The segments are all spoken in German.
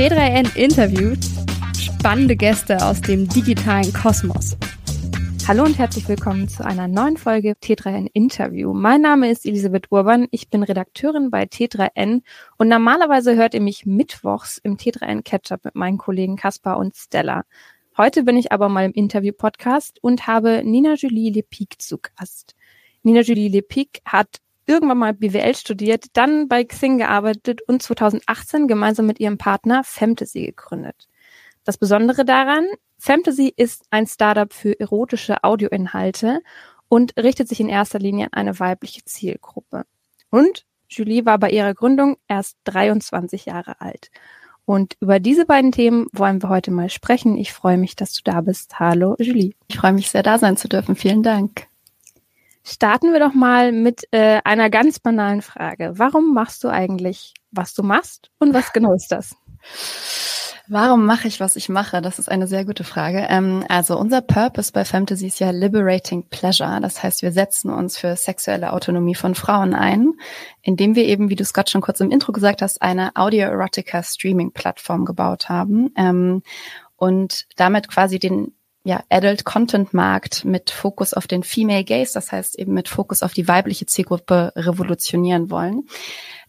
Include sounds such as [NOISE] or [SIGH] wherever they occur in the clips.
T3N interviewt spannende Gäste aus dem digitalen Kosmos. Hallo und herzlich willkommen zu einer neuen Folge T3N Interview. Mein Name ist Elisabeth Urban, ich bin Redakteurin bei T3N und normalerweise hört ihr mich mittwochs im T3N Catch-up mit meinen Kollegen Kaspar und Stella. Heute bin ich aber mal im Interview-Podcast und habe Nina Julie Lepic zu Gast. Nina Julie Lepic hat irgendwann mal BWL studiert, dann bei Xing gearbeitet und 2018 gemeinsam mit ihrem Partner Fantasy gegründet. Das Besondere daran, Fantasy ist ein Startup für erotische Audioinhalte und richtet sich in erster Linie an eine weibliche Zielgruppe. Und Julie war bei ihrer Gründung erst 23 Jahre alt. Und über diese beiden Themen wollen wir heute mal sprechen. Ich freue mich, dass du da bist. Hallo, Julie. Ich freue mich sehr, da sein zu dürfen. Vielen Dank. Starten wir doch mal mit äh, einer ganz banalen Frage. Warum machst du eigentlich, was du machst und was genau ist das? Warum mache ich, was ich mache? Das ist eine sehr gute Frage. Ähm, also unser Purpose bei Fantasy ist ja Liberating Pleasure. Das heißt, wir setzen uns für sexuelle Autonomie von Frauen ein, indem wir eben, wie du gerade schon kurz im Intro gesagt hast, eine Audio-Erotica-Streaming-Plattform gebaut haben ähm, und damit quasi den ja, Adult Content Markt mit Fokus auf den Female Gaze, das heißt eben mit Fokus auf die weibliche Zielgruppe revolutionieren wollen.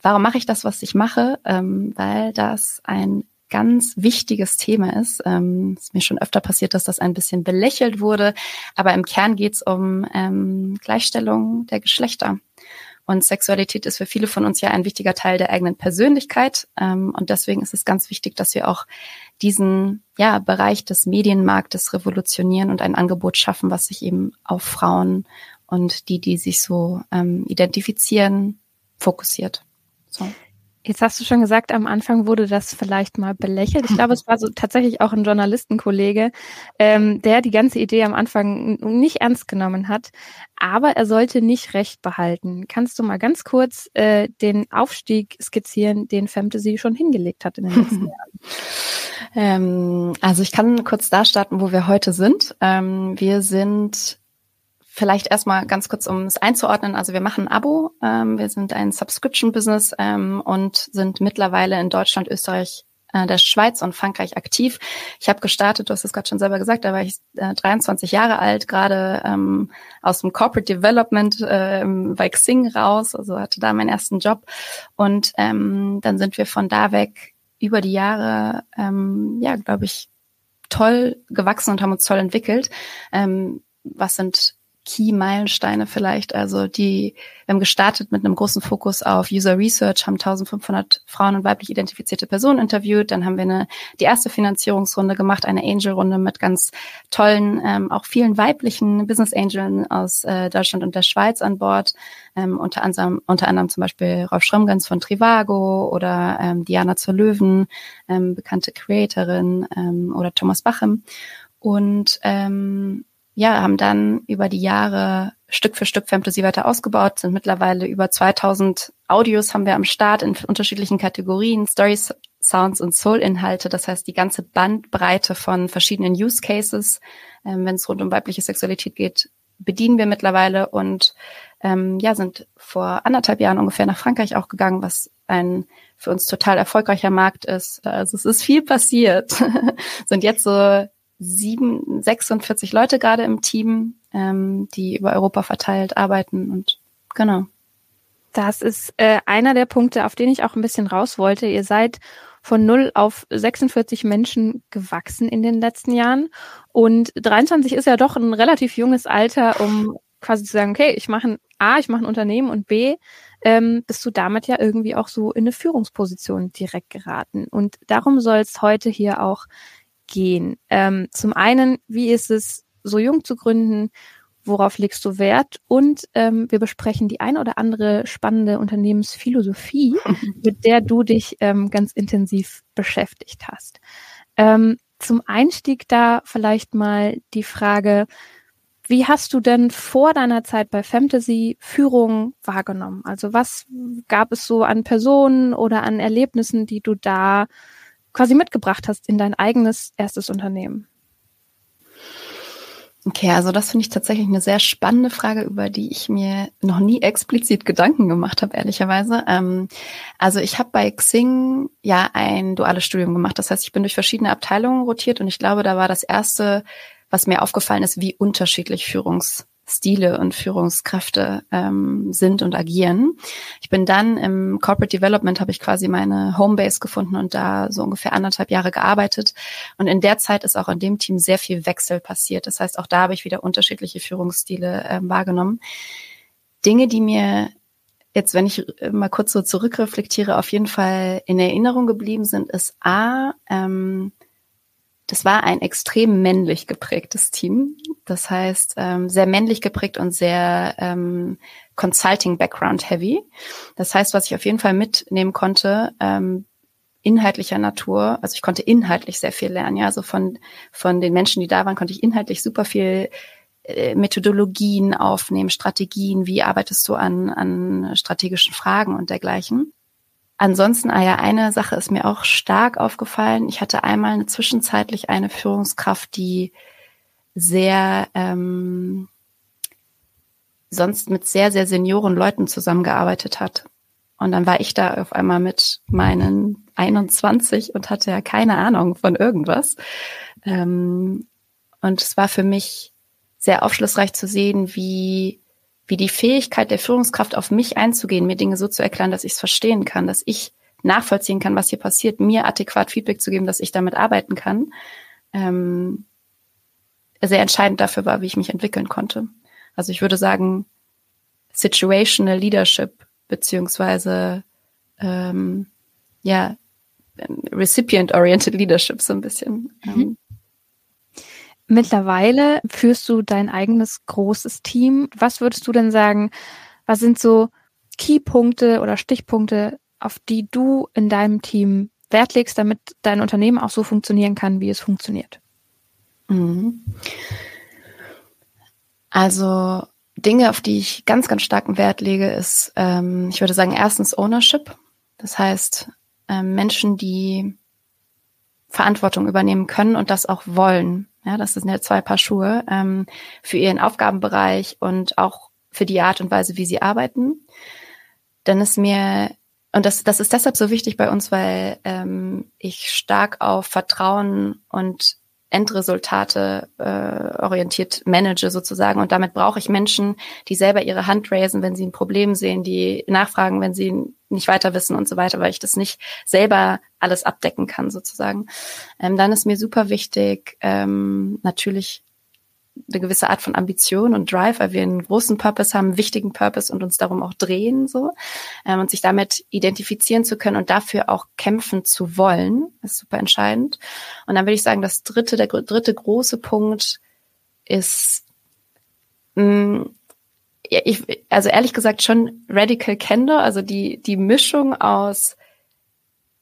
Warum mache ich das, was ich mache? Ähm, weil das ein ganz wichtiges Thema ist. Ähm, ist mir schon öfter passiert, dass das ein bisschen belächelt wurde, aber im Kern geht es um ähm, Gleichstellung der Geschlechter. Und Sexualität ist für viele von uns ja ein wichtiger Teil der eigenen Persönlichkeit. Ähm, und deswegen ist es ganz wichtig, dass wir auch diesen ja, Bereich des Medienmarktes revolutionieren und ein Angebot schaffen, was sich eben auf Frauen und die, die sich so ähm, identifizieren, fokussiert. So. Jetzt hast du schon gesagt, am Anfang wurde das vielleicht mal belächelt. Ich glaube, es war so tatsächlich auch ein Journalistenkollege, ähm, der die ganze Idee am Anfang nicht ernst genommen hat. Aber er sollte nicht recht behalten. Kannst du mal ganz kurz äh, den Aufstieg skizzieren, den Fantasy schon hingelegt hat in den letzten [LAUGHS] Jahren? Ähm, also ich kann kurz da starten, wo wir heute sind. Ähm, wir sind Vielleicht erstmal ganz kurz, um es einzuordnen. Also wir machen ein Abo, ähm, wir sind ein Subscription-Business ähm, und sind mittlerweile in Deutschland, Österreich, äh, der Schweiz und Frankreich aktiv. Ich habe gestartet, du hast es gerade schon selber gesagt, da war ich äh, 23 Jahre alt, gerade ähm, aus dem Corporate Development äh, bei Xing raus, also hatte da meinen ersten Job. Und ähm, dann sind wir von da weg über die Jahre, ähm, ja, glaube ich, toll gewachsen und haben uns toll entwickelt. Ähm, was sind Key-Meilensteine vielleicht. Also die, wir haben gestartet mit einem großen Fokus auf User Research, haben 1500 Frauen und weiblich identifizierte Personen interviewt. Dann haben wir eine, die erste Finanzierungsrunde gemacht, eine Angel-Runde mit ganz tollen, ähm, auch vielen weiblichen Business Angeln aus äh, Deutschland und der Schweiz an Bord. Ähm, unter, anderem, unter anderem zum Beispiel Rolf Schrömgens von Trivago oder ähm, Diana zur Löwen, ähm, bekannte Creatorin ähm, oder Thomas Bachem. Und ähm, ja, haben dann über die Jahre Stück für Stück Fantasy weiter ausgebaut, sind mittlerweile über 2000 Audios haben wir am Start in unterschiedlichen Kategorien, Stories, Sounds und Soul-Inhalte. Das heißt, die ganze Bandbreite von verschiedenen Use Cases, ähm, wenn es rund um weibliche Sexualität geht, bedienen wir mittlerweile und ähm, ja, sind vor anderthalb Jahren ungefähr nach Frankreich auch gegangen, was ein für uns total erfolgreicher Markt ist. Also es ist viel passiert. [LAUGHS] sind jetzt so sieben, 46 Leute gerade im Team, ähm, die über Europa verteilt arbeiten und genau. Das ist äh, einer der Punkte, auf den ich auch ein bisschen raus wollte. Ihr seid von 0 auf 46 Menschen gewachsen in den letzten Jahren. Und 23 ist ja doch ein relativ junges Alter, um quasi zu sagen, okay, ich mache ein A, ich mache ein Unternehmen und B, ähm, bist du damit ja irgendwie auch so in eine Führungsposition direkt geraten. Und darum soll es heute hier auch gehen. Ähm, zum einen, wie ist es, so jung zu gründen? Worauf legst du Wert? Und ähm, wir besprechen die ein oder andere spannende Unternehmensphilosophie, [LAUGHS] mit der du dich ähm, ganz intensiv beschäftigt hast. Ähm, zum Einstieg da vielleicht mal die Frage, wie hast du denn vor deiner Zeit bei Fantasy Führung wahrgenommen? Also was gab es so an Personen oder an Erlebnissen, die du da quasi mitgebracht hast in dein eigenes erstes Unternehmen? Okay, also das finde ich tatsächlich eine sehr spannende Frage, über die ich mir noch nie explizit Gedanken gemacht habe, ehrlicherweise. Ähm, also ich habe bei Xing ja ein duales Studium gemacht. Das heißt, ich bin durch verschiedene Abteilungen rotiert und ich glaube, da war das erste, was mir aufgefallen ist, wie unterschiedlich Führungs Stile und Führungskräfte ähm, sind und agieren. Ich bin dann im Corporate Development habe ich quasi meine Homebase gefunden und da so ungefähr anderthalb Jahre gearbeitet. Und in der Zeit ist auch in dem Team sehr viel Wechsel passiert. Das heißt, auch da habe ich wieder unterschiedliche Führungsstile äh, wahrgenommen. Dinge, die mir jetzt, wenn ich mal kurz so zurückreflektiere, auf jeden Fall in Erinnerung geblieben sind, ist A, ähm, das war ein extrem männlich geprägtes Team. Das heißt, ähm, sehr männlich geprägt und sehr ähm, Consulting-Background-heavy. Das heißt, was ich auf jeden Fall mitnehmen konnte, ähm, inhaltlicher Natur, also ich konnte inhaltlich sehr viel lernen, ja, also von, von den Menschen, die da waren, konnte ich inhaltlich super viel äh, Methodologien aufnehmen, Strategien, wie arbeitest du an, an strategischen Fragen und dergleichen. Ansonsten, ah ja, eine Sache ist mir auch stark aufgefallen. Ich hatte einmal eine zwischenzeitlich eine Führungskraft, die sehr ähm, sonst mit sehr, sehr senioren Leuten zusammengearbeitet hat. Und dann war ich da auf einmal mit meinen 21 und hatte ja keine Ahnung von irgendwas. Ähm, und es war für mich sehr aufschlussreich zu sehen, wie wie die Fähigkeit der Führungskraft auf mich einzugehen, mir Dinge so zu erklären, dass ich es verstehen kann, dass ich nachvollziehen kann, was hier passiert, mir adäquat Feedback zu geben, dass ich damit arbeiten kann, ähm, sehr entscheidend dafür war, wie ich mich entwickeln konnte. Also ich würde sagen, situational leadership beziehungsweise ähm, ja recipient-oriented leadership so ein bisschen. Mhm. Mittlerweile führst du dein eigenes großes Team. Was würdest du denn sagen, was sind so Keypunkte oder Stichpunkte, auf die du in deinem Team Wert legst, damit dein Unternehmen auch so funktionieren kann, wie es funktioniert? Mhm. Also Dinge, auf die ich ganz, ganz starken Wert lege, ist, ähm, ich würde sagen, erstens Ownership. Das heißt, ähm, Menschen, die Verantwortung übernehmen können und das auch wollen. Ja, das sind ja zwei Paar Schuhe ähm, für ihren Aufgabenbereich und auch für die Art und Weise, wie sie arbeiten. Dann ist mir und das, das ist deshalb so wichtig bei uns, weil ähm, ich stark auf Vertrauen und Endresultate äh, orientiert manage sozusagen. Und damit brauche ich Menschen, die selber ihre Hand raisen, wenn sie ein Problem sehen, die nachfragen, wenn sie nicht weiter wissen und so weiter, weil ich das nicht selber alles abdecken kann sozusagen. Ähm, dann ist mir super wichtig, ähm, natürlich eine gewisse Art von Ambition und Drive, weil wir einen großen Purpose haben, einen wichtigen Purpose und uns darum auch drehen so ähm, und sich damit identifizieren zu können und dafür auch kämpfen zu wollen, ist super entscheidend. Und dann würde ich sagen, das dritte, der dritte große Punkt ist, mh, mm, ja, ich, also ehrlich gesagt schon Radical Candor, also die die Mischung aus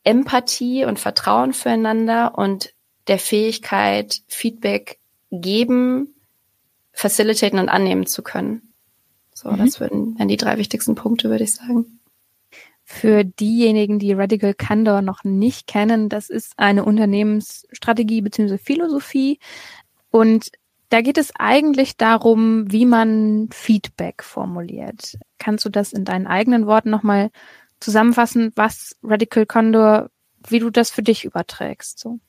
Empathie und Vertrauen füreinander und der Fähigkeit, Feedback geben facilitaten und annehmen zu können. So, mhm. das würden, wären die drei wichtigsten Punkte, würde ich sagen. Für diejenigen, die Radical Candor noch nicht kennen, das ist eine Unternehmensstrategie bzw. Philosophie. Und da geht es eigentlich darum, wie man Feedback formuliert. Kannst du das in deinen eigenen Worten nochmal zusammenfassen, was Radical Condor, wie du das für dich überträgst? So?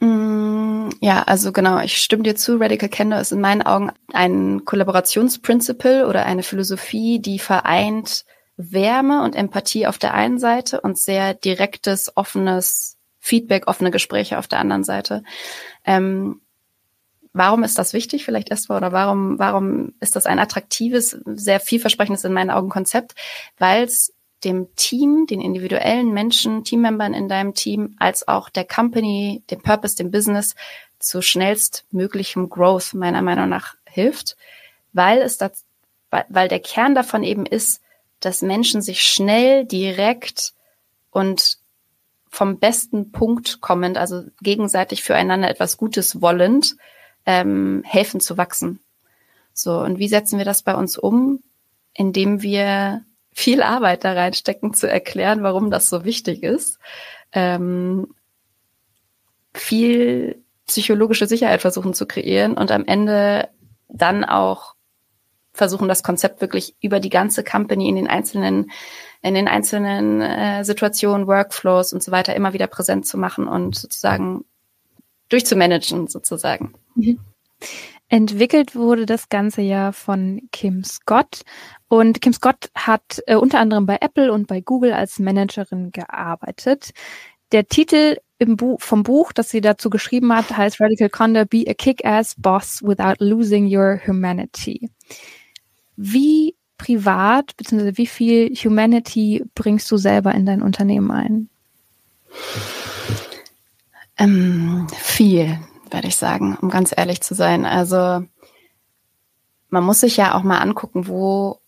Mm, ja, also genau, ich stimme dir zu. Radical Candor ist in meinen Augen ein Kollaborationsprinzip oder eine Philosophie, die vereint Wärme und Empathie auf der einen Seite und sehr direktes, offenes Feedback, offene Gespräche auf der anderen Seite. Ähm, warum ist das wichtig? Vielleicht erstmal oder warum, warum ist das ein attraktives, sehr vielversprechendes in meinen Augen Konzept? Weil es dem Team, den individuellen Menschen, Teammembern in deinem Team, als auch der Company, dem Purpose, dem Business zu schnellstmöglichem Growth meiner Meinung nach hilft, weil es das, weil der Kern davon eben ist, dass Menschen sich schnell, direkt und vom besten Punkt kommend, also gegenseitig füreinander etwas Gutes wollend, ähm, helfen zu wachsen. So, und wie setzen wir das bei uns um? Indem wir viel Arbeit da reinstecken, zu erklären, warum das so wichtig ist. Ähm, viel psychologische Sicherheit versuchen zu kreieren und am Ende dann auch versuchen, das Konzept wirklich über die ganze Company in den einzelnen, in den einzelnen äh, Situationen, Workflows und so weiter immer wieder präsent zu machen und sozusagen durchzumanagen, sozusagen. Mhm. Entwickelt wurde das Ganze ja von Kim Scott. Und Kim Scott hat äh, unter anderem bei Apple und bei Google als Managerin gearbeitet. Der Titel Buch, vom Buch, das sie dazu geschrieben hat, heißt Radical Condor, Be a Kick-Ass Boss Without Losing Your Humanity. Wie privat, beziehungsweise wie viel Humanity bringst du selber in dein Unternehmen ein? Ähm, viel, werde ich sagen, um ganz ehrlich zu sein. Also man muss sich ja auch mal angucken, wo,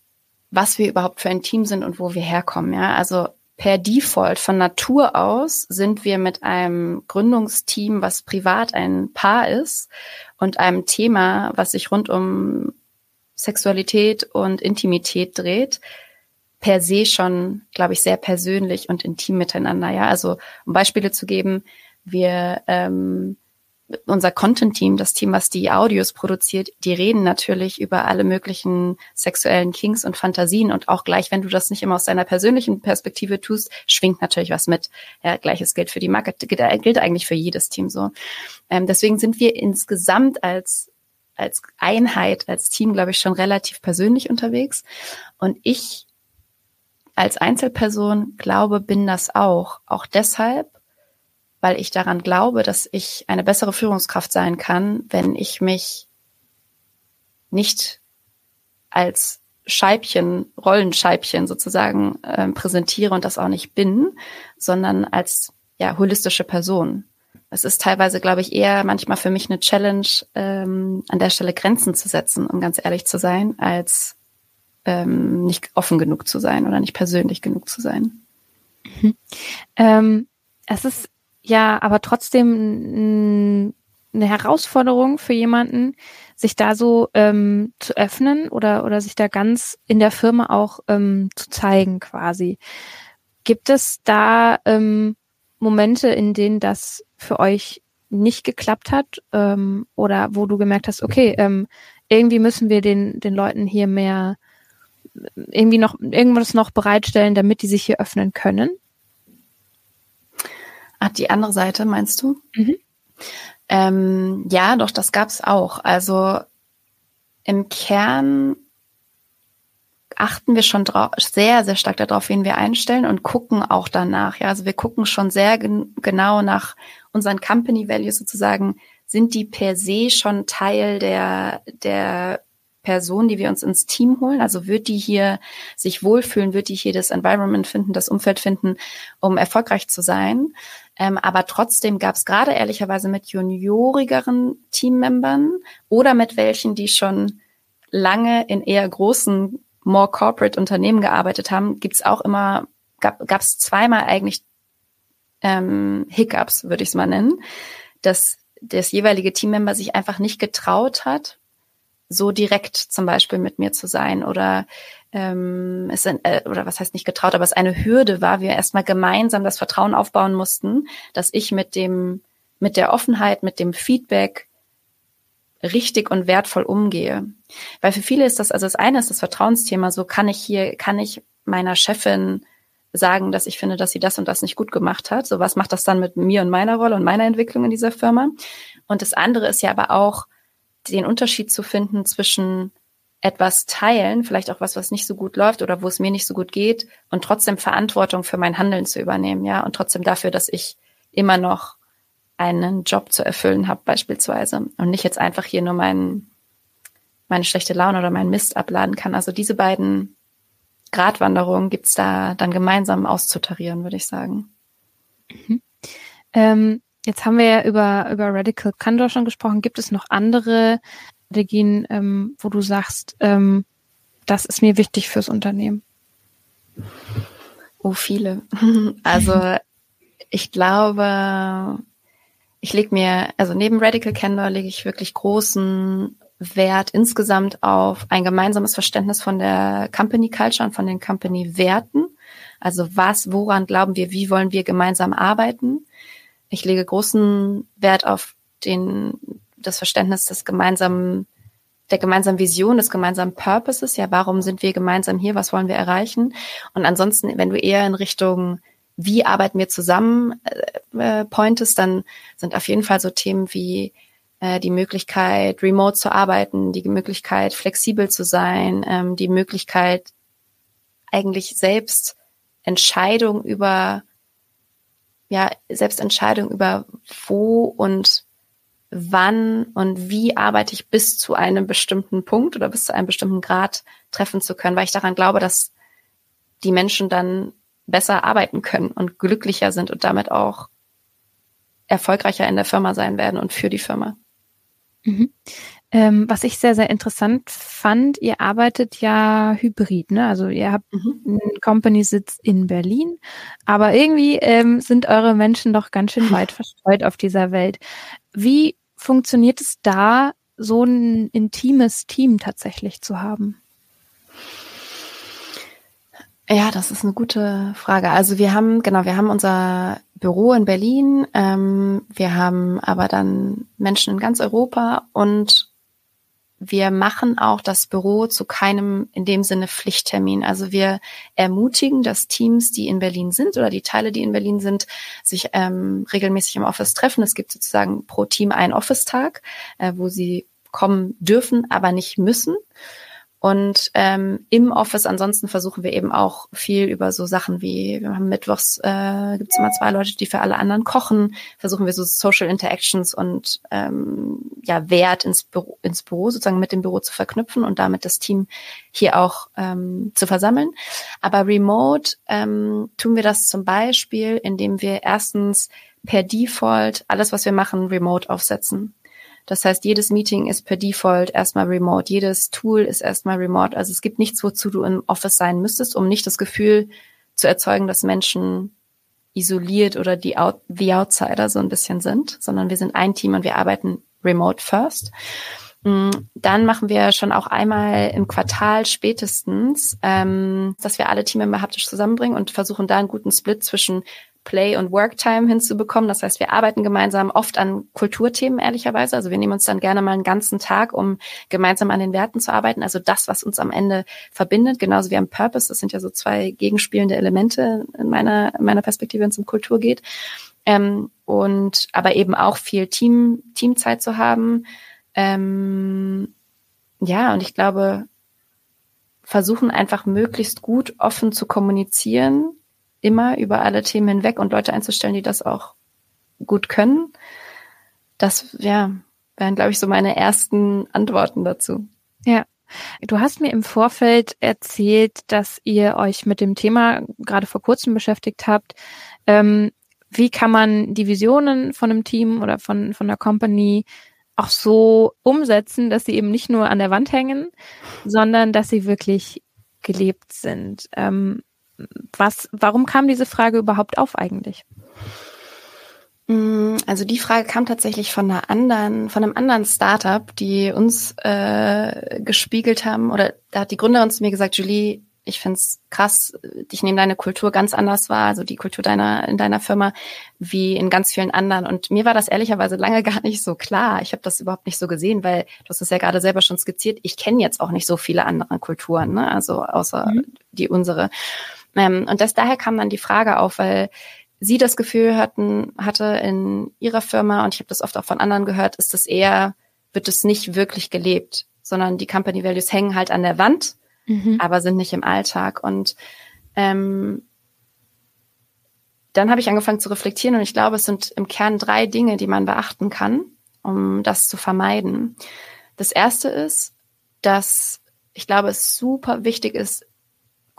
was wir überhaupt für ein Team sind und wo wir herkommen. Ja, also per Default von Natur aus sind wir mit einem Gründungsteam, was privat ein Paar ist und einem Thema, was sich rund um Sexualität und Intimität dreht, per se schon, glaube ich, sehr persönlich und intim miteinander. Ja, also um Beispiele zu geben, wir ähm, unser Content-Team, das Team, was die Audios produziert, die reden natürlich über alle möglichen sexuellen Kings und Fantasien und auch gleich, wenn du das nicht immer aus deiner persönlichen Perspektive tust, schwingt natürlich was mit. Ja, gleiches gilt für die Market, gilt eigentlich für jedes Team so. Ähm, deswegen sind wir insgesamt als als Einheit, als Team, glaube ich, schon relativ persönlich unterwegs. Und ich als Einzelperson glaube, bin das auch. Auch deshalb, weil ich daran glaube, dass ich eine bessere Führungskraft sein kann, wenn ich mich nicht als Scheibchen, Rollenscheibchen sozusagen äh, präsentiere und das auch nicht bin, sondern als ja holistische Person. Es ist teilweise, glaube ich, eher manchmal für mich eine Challenge, ähm, an der Stelle Grenzen zu setzen, um ganz ehrlich zu sein, als ähm, nicht offen genug zu sein oder nicht persönlich genug zu sein. Mhm. Ähm, es ist ja aber trotzdem eine Herausforderung für jemanden, sich da so ähm, zu öffnen oder, oder sich da ganz in der Firma auch ähm, zu zeigen quasi. Gibt es da ähm, Momente, in denen das für euch nicht geklappt hat ähm, oder wo du gemerkt hast, okay, ähm, irgendwie müssen wir den, den Leuten hier mehr irgendwie noch irgendwas noch bereitstellen, damit die sich hier öffnen können? Ach, die andere Seite meinst du? Mhm. Ähm, ja, doch, das gab's auch. Also im Kern achten wir schon sehr, sehr stark darauf, wen wir einstellen und gucken auch danach. Ja, also wir gucken schon sehr gen genau nach unseren Company Values sozusagen. Sind die per se schon Teil der, der Person, die wir uns ins Team holen? Also wird die hier sich wohlfühlen? Wird die hier das Environment finden, das Umfeld finden, um erfolgreich zu sein? Ähm, aber trotzdem gab es gerade ehrlicherweise mit juniorigeren Teammembern oder mit welchen, die schon lange in eher großen, more corporate Unternehmen gearbeitet haben, gibt es auch immer, gab es zweimal eigentlich ähm, Hiccups, würde ich es mal nennen, dass das jeweilige Teammember sich einfach nicht getraut hat, so direkt zum Beispiel mit mir zu sein oder ähm, es äh, oder was heißt nicht getraut, aber es eine Hürde war, wir erstmal gemeinsam das Vertrauen aufbauen mussten, dass ich mit dem mit der Offenheit, mit dem Feedback richtig und wertvoll umgehe. Weil für viele ist das, also das eine ist das Vertrauensthema, so kann ich hier, kann ich meiner Chefin sagen, dass ich finde, dass sie das und das nicht gut gemacht hat. So was macht das dann mit mir und meiner Rolle und meiner Entwicklung in dieser Firma? Und das andere ist ja aber auch, den Unterschied zu finden zwischen etwas teilen, vielleicht auch was, was nicht so gut läuft oder wo es mir nicht so gut geht und trotzdem Verantwortung für mein Handeln zu übernehmen, ja, und trotzdem dafür, dass ich immer noch einen Job zu erfüllen habe beispielsweise und nicht jetzt einfach hier nur meinen, meine schlechte Laune oder meinen Mist abladen kann. Also diese beiden Gratwanderungen gibt's da dann gemeinsam auszutarieren, würde ich sagen. Mhm. Ähm, Jetzt haben wir ja über, über Radical Candor schon gesprochen. Gibt es noch andere Strategien, ähm, wo du sagst, ähm, das ist mir wichtig fürs Unternehmen? Oh, viele. [LAUGHS] Also ich glaube, ich lege mir, also neben Radical Candor lege ich wirklich großen Wert insgesamt auf ein gemeinsames Verständnis von der Company Culture und von den Company Werten. Also was, woran glauben wir, wie wollen wir gemeinsam arbeiten? Ich lege großen Wert auf den, das Verständnis des gemeinsamen, der gemeinsamen Vision, des gemeinsamen Purposes. Ja, warum sind wir gemeinsam hier? Was wollen wir erreichen? Und ansonsten, wenn du eher in Richtung wie arbeiten wir zusammen äh, pointest, dann sind auf jeden Fall so Themen wie äh, die Möglichkeit, remote zu arbeiten, die Möglichkeit, flexibel zu sein, ähm, die Möglichkeit, eigentlich selbst Entscheidung über, ja, Selbstentscheidung über wo und wann und wie arbeite ich bis zu einem bestimmten Punkt oder bis zu einem bestimmten Grad treffen zu können, weil ich daran glaube, dass die Menschen dann besser arbeiten können und glücklicher sind und damit auch erfolgreicher in der Firma sein werden und für die Firma. Mhm. Ähm, was ich sehr, sehr interessant fand, ihr arbeitet ja hybrid, ne? Also ihr habt mhm. einen Company-Sitz in Berlin, aber irgendwie ähm, sind eure Menschen doch ganz schön [LAUGHS] weit verstreut auf dieser Welt. Wie funktioniert es da, so ein intimes Team tatsächlich zu haben? Ja, das ist eine gute Frage. Also wir haben, genau, wir haben unser Büro in Berlin, ähm, wir haben aber dann Menschen in ganz Europa und wir machen auch das Büro zu keinem in dem Sinne Pflichttermin. Also wir ermutigen, dass Teams, die in Berlin sind oder die Teile, die in Berlin sind, sich ähm, regelmäßig im Office treffen. Es gibt sozusagen pro Team einen Office-Tag, äh, wo sie kommen dürfen, aber nicht müssen. Und ähm, im Office ansonsten versuchen wir eben auch viel über so Sachen wie, wir haben mittwochs, äh, gibt es immer zwei Leute, die für alle anderen kochen, versuchen wir so Social Interactions und ähm, ja, Wert ins Büro, ins Büro sozusagen mit dem Büro zu verknüpfen und damit das Team hier auch ähm, zu versammeln. Aber remote ähm, tun wir das zum Beispiel, indem wir erstens per Default alles, was wir machen, remote aufsetzen. Das heißt, jedes Meeting ist per Default erstmal remote, jedes Tool ist erstmal remote. Also es gibt nichts, wozu du im Office sein müsstest, um nicht das Gefühl zu erzeugen, dass Menschen isoliert oder die Out the Outsider so ein bisschen sind, sondern wir sind ein Team und wir arbeiten remote first. Mm, dann machen wir schon auch einmal im Quartal spätestens, ähm, dass wir alle Teammember haptisch zusammenbringen und versuchen da einen guten Split zwischen Play- und Worktime hinzubekommen. Das heißt, wir arbeiten gemeinsam oft an Kulturthemen, ehrlicherweise. Also wir nehmen uns dann gerne mal einen ganzen Tag, um gemeinsam an den Werten zu arbeiten. Also das, was uns am Ende verbindet, genauso wie am Purpose. Das sind ja so zwei gegenspielende Elemente in meiner, in meiner Perspektive, wenn es um Kultur geht. Ähm, und aber eben auch viel Team, Teamzeit zu haben. Ähm, ja, und ich glaube, versuchen einfach möglichst gut offen zu kommunizieren immer über alle Themen hinweg und Leute einzustellen, die das auch gut können. Das, ja, wären, glaube ich, so meine ersten Antworten dazu. Ja. Du hast mir im Vorfeld erzählt, dass ihr euch mit dem Thema gerade vor kurzem beschäftigt habt. Ähm, wie kann man die Visionen von einem Team oder von, von einer Company auch so umsetzen, dass sie eben nicht nur an der Wand hängen, sondern dass sie wirklich gelebt sind. Ähm, was, warum kam diese Frage überhaupt auf eigentlich? Mm, also die Frage kam tatsächlich von einer anderen, von einem anderen Startup, die uns äh, gespiegelt haben, oder da hat die Gründerin zu mir gesagt, Julie, ich find's krass, ich nehme deine Kultur ganz anders wahr, also die Kultur deiner in deiner Firma, wie in ganz vielen anderen. Und mir war das ehrlicherweise lange [LAUGHS] gar nicht so klar. Ich habe das überhaupt nicht so gesehen, weil du hast es ja gerade selber schon skizziert. Ich kenne jetzt auch nicht so viele andere Kulturen, ne? also außer mhm. die unsere. Ähm, und das daher kam dann die Frage auf, weil sie das Gefühl hatten, hatte in ihrer Firma, und ich habe das oft auch von anderen gehört, ist das eher, wird es nicht wirklich gelebt, sondern die Company Values hängen halt an der Wand, mhm. aber sind nicht im Alltag. Und ähm, dann habe ich angefangen zu reflektieren und ich glaube, es sind im Kern drei Dinge, die man beachten kann, um das zu vermeiden. Das erste ist, dass ich glaube, es super wichtig ist,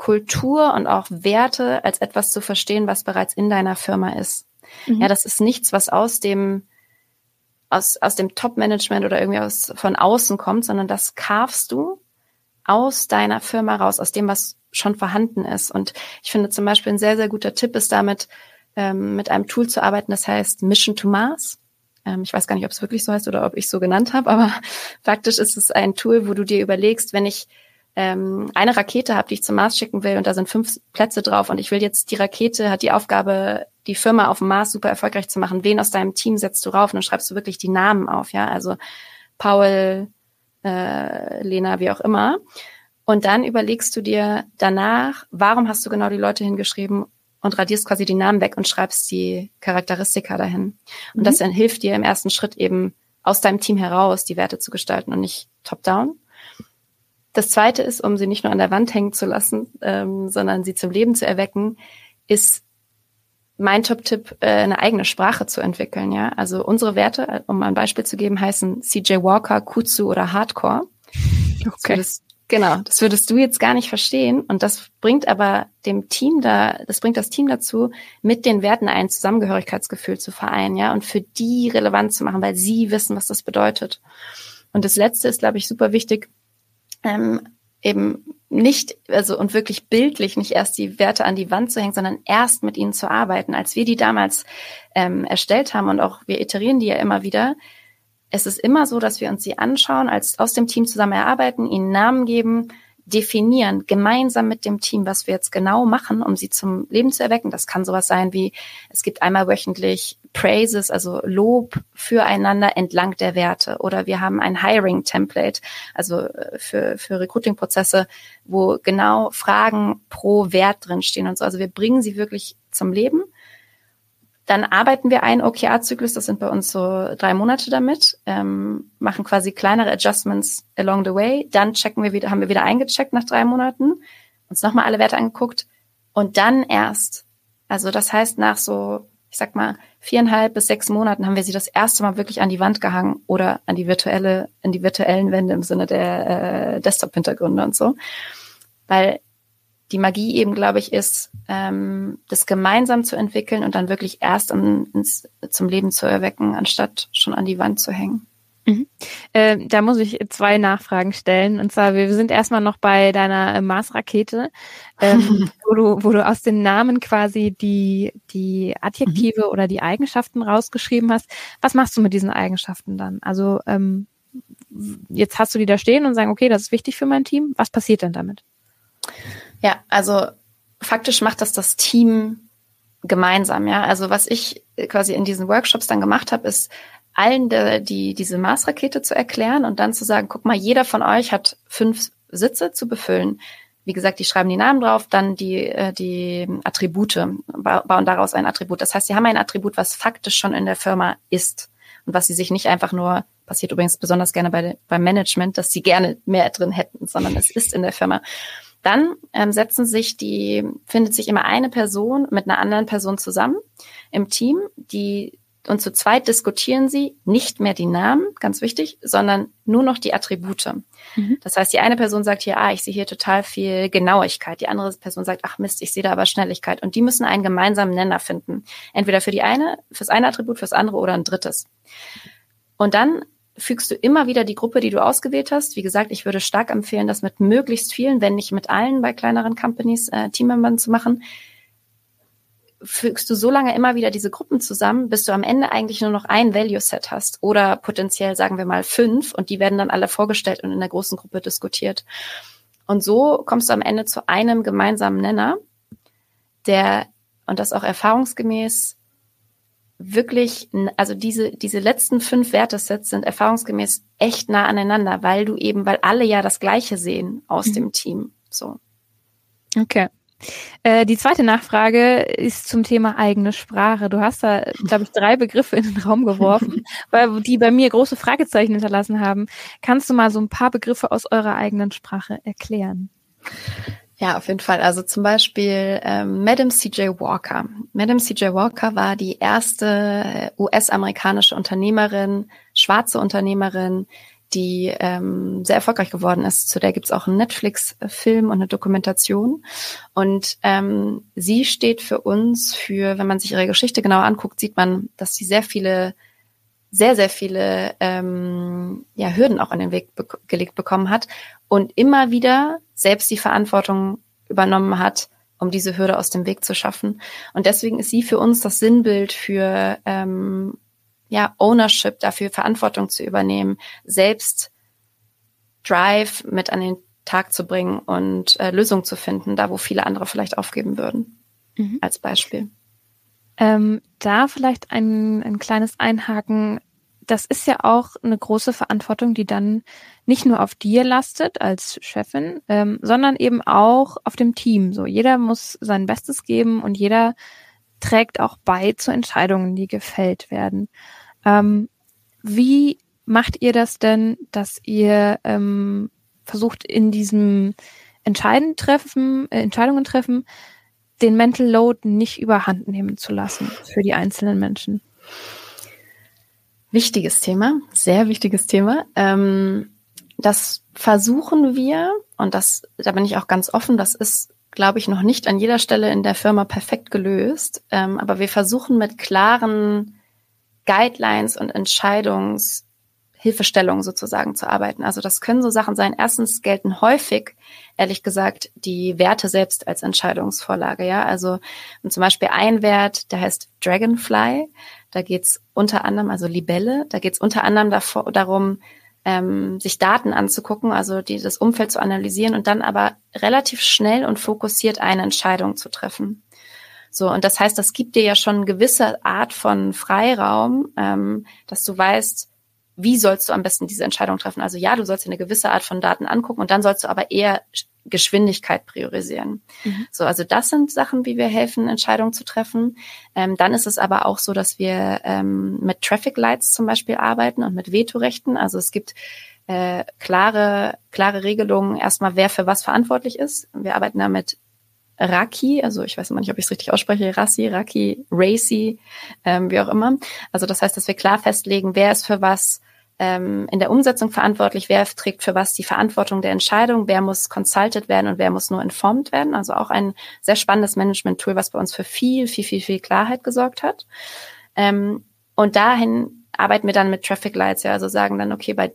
Kultur und auch Werte als etwas zu verstehen, was bereits in deiner Firma ist. Mhm. Ja, das ist nichts, was aus dem aus, aus dem Top-Management oder irgendwie aus, von außen kommt, sondern das karfst du aus deiner Firma raus, aus dem, was schon vorhanden ist. Und ich finde zum Beispiel ein sehr, sehr guter Tipp ist damit, ähm, mit einem Tool zu arbeiten, das heißt Mission to Mars. Ähm, ich weiß gar nicht, ob es wirklich so heißt oder ob ich so genannt habe, aber [LAUGHS] faktisch ist es ein Tool, wo du dir überlegst, wenn ich ähm, eine Rakete habe, die ich zum Mars schicken will und da sind fünf Plätze drauf und ich will jetzt die Rakete hat die Aufgabe die Firma auf dem Mars super erfolgreich zu machen, wen aus deinem Team setzt du rauf und dann schreibst du wirklich die Namen auf, ja, also Paul, äh, Lena, wie auch immer. Und dann überlegst du dir danach, warum hast du genau die Leute hingeschrieben und radierst quasi die Namen weg und schreibst die Charakteristika dahin. Und mhm. das dann hilft dir im ersten Schritt eben aus deinem Team heraus die Werte zu gestalten und nicht top-down. Das zweite ist, um sie nicht nur an der Wand hängen zu lassen, ähm, sondern sie zum Leben zu erwecken, ist mein Top-Tipp, äh, eine eigene Sprache zu entwickeln. Ja, also unsere Werte, um ein Beispiel zu geben, heißen CJ Walker, Kutsu oder Hardcore. Okay. Das Genau, das würdest du jetzt gar nicht verstehen. Und das bringt aber dem Team da, das bringt das Team dazu, mit den Werten ein Zusammengehörigkeitsgefühl zu vereinen, ja, und für die relevant zu machen, weil sie wissen, was das bedeutet. Und das letzte ist, glaube ich, super wichtig, ähm, eben nicht, also und wirklich bildlich nicht erst die Werte an die Wand zu hängen, sondern erst mit ihnen zu arbeiten. Als wir die damals ähm, erstellt haben und auch wir iterieren die ja immer wieder, es ist immer so, dass wir uns sie anschauen, als aus dem Team zusammen erarbeiten, ihnen Namen geben, definieren, gemeinsam mit dem Team, was wir jetzt genau machen, um sie zum Leben zu erwecken. Das kann sowas sein wie, es gibt einmal wöchentlich Praises, also Lob füreinander entlang der Werte. Oder wir haben ein Hiring-Template, also äh, für, für Recruiting-Prozesse, wo genau Fragen pro Wert drinstehen und so. Also wir bringen sie wirklich zum Leben dann arbeiten wir einen OKR-Zyklus, das sind bei uns so drei Monate damit, ähm, machen quasi kleinere Adjustments along the way. Dann checken wir wieder, haben wir wieder eingecheckt nach drei Monaten, uns nochmal alle Werte angeguckt und dann erst, also das heißt nach so, ich sag mal, viereinhalb bis sechs Monaten haben wir sie das erste Mal wirklich an die Wand gehangen oder an die virtuelle, in die virtuellen Wände im Sinne der äh, Desktop-Hintergründe und so. Weil die Magie eben, glaube ich, ist, ähm, das gemeinsam zu entwickeln und dann wirklich erst um, ins, zum Leben zu erwecken, anstatt schon an die Wand zu hängen. Mhm. Äh, da muss ich zwei Nachfragen stellen. Und zwar, wir sind erstmal noch bei deiner äh, Mars-Rakete, ähm, [LAUGHS] wo, du, wo du aus den Namen quasi die, die Adjektive mhm. oder die Eigenschaften rausgeschrieben hast. Was machst du mit diesen Eigenschaften dann? Also ähm, jetzt hast du die da stehen und sagen, okay, das ist wichtig für mein Team. Was passiert denn damit? Ja, also faktisch macht das das Team gemeinsam, ja. Also was ich quasi in diesen Workshops dann gemacht habe, ist allen der, die diese Mars-Rakete zu erklären und dann zu sagen, guck mal, jeder von euch hat fünf Sitze zu befüllen. Wie gesagt, die schreiben die Namen drauf, dann die, äh, die Attribute, bauen daraus ein Attribut. Das heißt, sie haben ein Attribut, was faktisch schon in der Firma ist und was sie sich nicht einfach nur, passiert übrigens besonders gerne bei, beim Management, dass sie gerne mehr drin hätten, sondern es ist in der Firma. Dann ähm, setzen sich die, findet sich immer eine Person mit einer anderen Person zusammen im Team, die und zu zweit diskutieren sie nicht mehr die Namen, ganz wichtig, sondern nur noch die Attribute. Mhm. Das heißt, die eine Person sagt hier, ah, ich sehe hier total viel Genauigkeit. Die andere Person sagt, ach Mist, ich sehe da aber Schnelligkeit. Und die müssen einen gemeinsamen Nenner finden. Entweder für die eine, fürs eine Attribut, fürs andere oder ein drittes. Und dann fügst du immer wieder die Gruppe, die du ausgewählt hast. Wie gesagt, ich würde stark empfehlen, das mit möglichst vielen, wenn nicht mit allen bei kleineren Companies äh, Teammembern zu machen. Fügst du so lange immer wieder diese Gruppen zusammen, bis du am Ende eigentlich nur noch ein Value Set hast oder potenziell sagen wir mal fünf und die werden dann alle vorgestellt und in der großen Gruppe diskutiert. Und so kommst du am Ende zu einem gemeinsamen Nenner, der und das auch erfahrungsgemäß wirklich, also diese, diese letzten fünf Wertesets sind erfahrungsgemäß echt nah aneinander, weil du eben, weil alle ja das Gleiche sehen aus mhm. dem Team. So. Okay. Äh, die zweite Nachfrage ist zum Thema eigene Sprache. Du hast da, glaube ich, [LAUGHS] drei Begriffe in den Raum geworfen, weil die bei mir große Fragezeichen hinterlassen haben. Kannst du mal so ein paar Begriffe aus eurer eigenen Sprache erklären? Ja, auf jeden Fall. Also zum Beispiel ähm, Madame C.J. Walker. Madame C.J. Walker war die erste äh, US-amerikanische Unternehmerin, schwarze Unternehmerin, die ähm, sehr erfolgreich geworden ist. Zu der gibt's auch einen Netflix-Film und eine Dokumentation. Und ähm, sie steht für uns für, wenn man sich ihre Geschichte genau anguckt, sieht man, dass sie sehr viele sehr, sehr viele ähm, ja, Hürden auch an den Weg be gelegt bekommen hat und immer wieder selbst die Verantwortung übernommen hat, um diese Hürde aus dem Weg zu schaffen. Und deswegen ist sie für uns das Sinnbild für ähm, ja, Ownership, dafür Verantwortung zu übernehmen, selbst Drive mit an den Tag zu bringen und äh, Lösungen zu finden, da wo viele andere vielleicht aufgeben würden. Mhm. Als Beispiel. Ähm, da vielleicht ein, ein kleines Einhaken. Das ist ja auch eine große Verantwortung, die dann nicht nur auf dir lastet als Chefin, ähm, sondern eben auch auf dem Team. So, jeder muss sein Bestes geben und jeder trägt auch bei zu Entscheidungen, die gefällt werden. Ähm, wie macht ihr das denn, dass ihr ähm, versucht in diesem Entscheiden treffen, äh, Entscheidungen treffen, den Mental Load nicht überhand nehmen zu lassen für die einzelnen Menschen? Wichtiges Thema, sehr wichtiges Thema. Ähm, das versuchen wir, und das, da bin ich auch ganz offen, das ist, glaube ich, noch nicht an jeder Stelle in der Firma perfekt gelöst. Ähm, aber wir versuchen mit klaren Guidelines und Entscheidungs Hilfestellung sozusagen zu arbeiten. Also das können so Sachen sein. Erstens gelten häufig, ehrlich gesagt, die Werte selbst als Entscheidungsvorlage. Ja, also zum Beispiel ein Wert, der heißt Dragonfly. Da geht's unter anderem, also Libelle, da geht's unter anderem davor, darum, ähm, sich Daten anzugucken, also die, das Umfeld zu analysieren und dann aber relativ schnell und fokussiert eine Entscheidung zu treffen. So, und das heißt, das gibt dir ja schon eine gewisse Art von Freiraum, ähm, dass du weißt, wie sollst du am besten diese Entscheidung treffen? Also ja, du sollst dir eine gewisse Art von Daten angucken und dann sollst du aber eher Geschwindigkeit priorisieren. Mhm. So, also das sind Sachen, wie wir helfen, Entscheidungen zu treffen. Ähm, dann ist es aber auch so, dass wir ähm, mit Traffic Lights zum Beispiel arbeiten und mit Vetorechten. Also es gibt äh, klare, klare Regelungen erstmal, wer für was verantwortlich ist. Wir arbeiten da mit Raki, also ich weiß immer nicht, ob ich es richtig ausspreche, Rassi, Raki, Racy, ähm, wie auch immer. Also das heißt, dass wir klar festlegen, wer ist für was ähm, in der Umsetzung verantwortlich, wer trägt für was die Verantwortung der Entscheidung, wer muss consulted werden und wer muss nur informed werden. Also auch ein sehr spannendes Management-Tool, was bei uns für viel, viel, viel, viel Klarheit gesorgt hat. Ähm, und dahin arbeiten wir dann mit Traffic Lights, ja, also sagen dann, okay, bei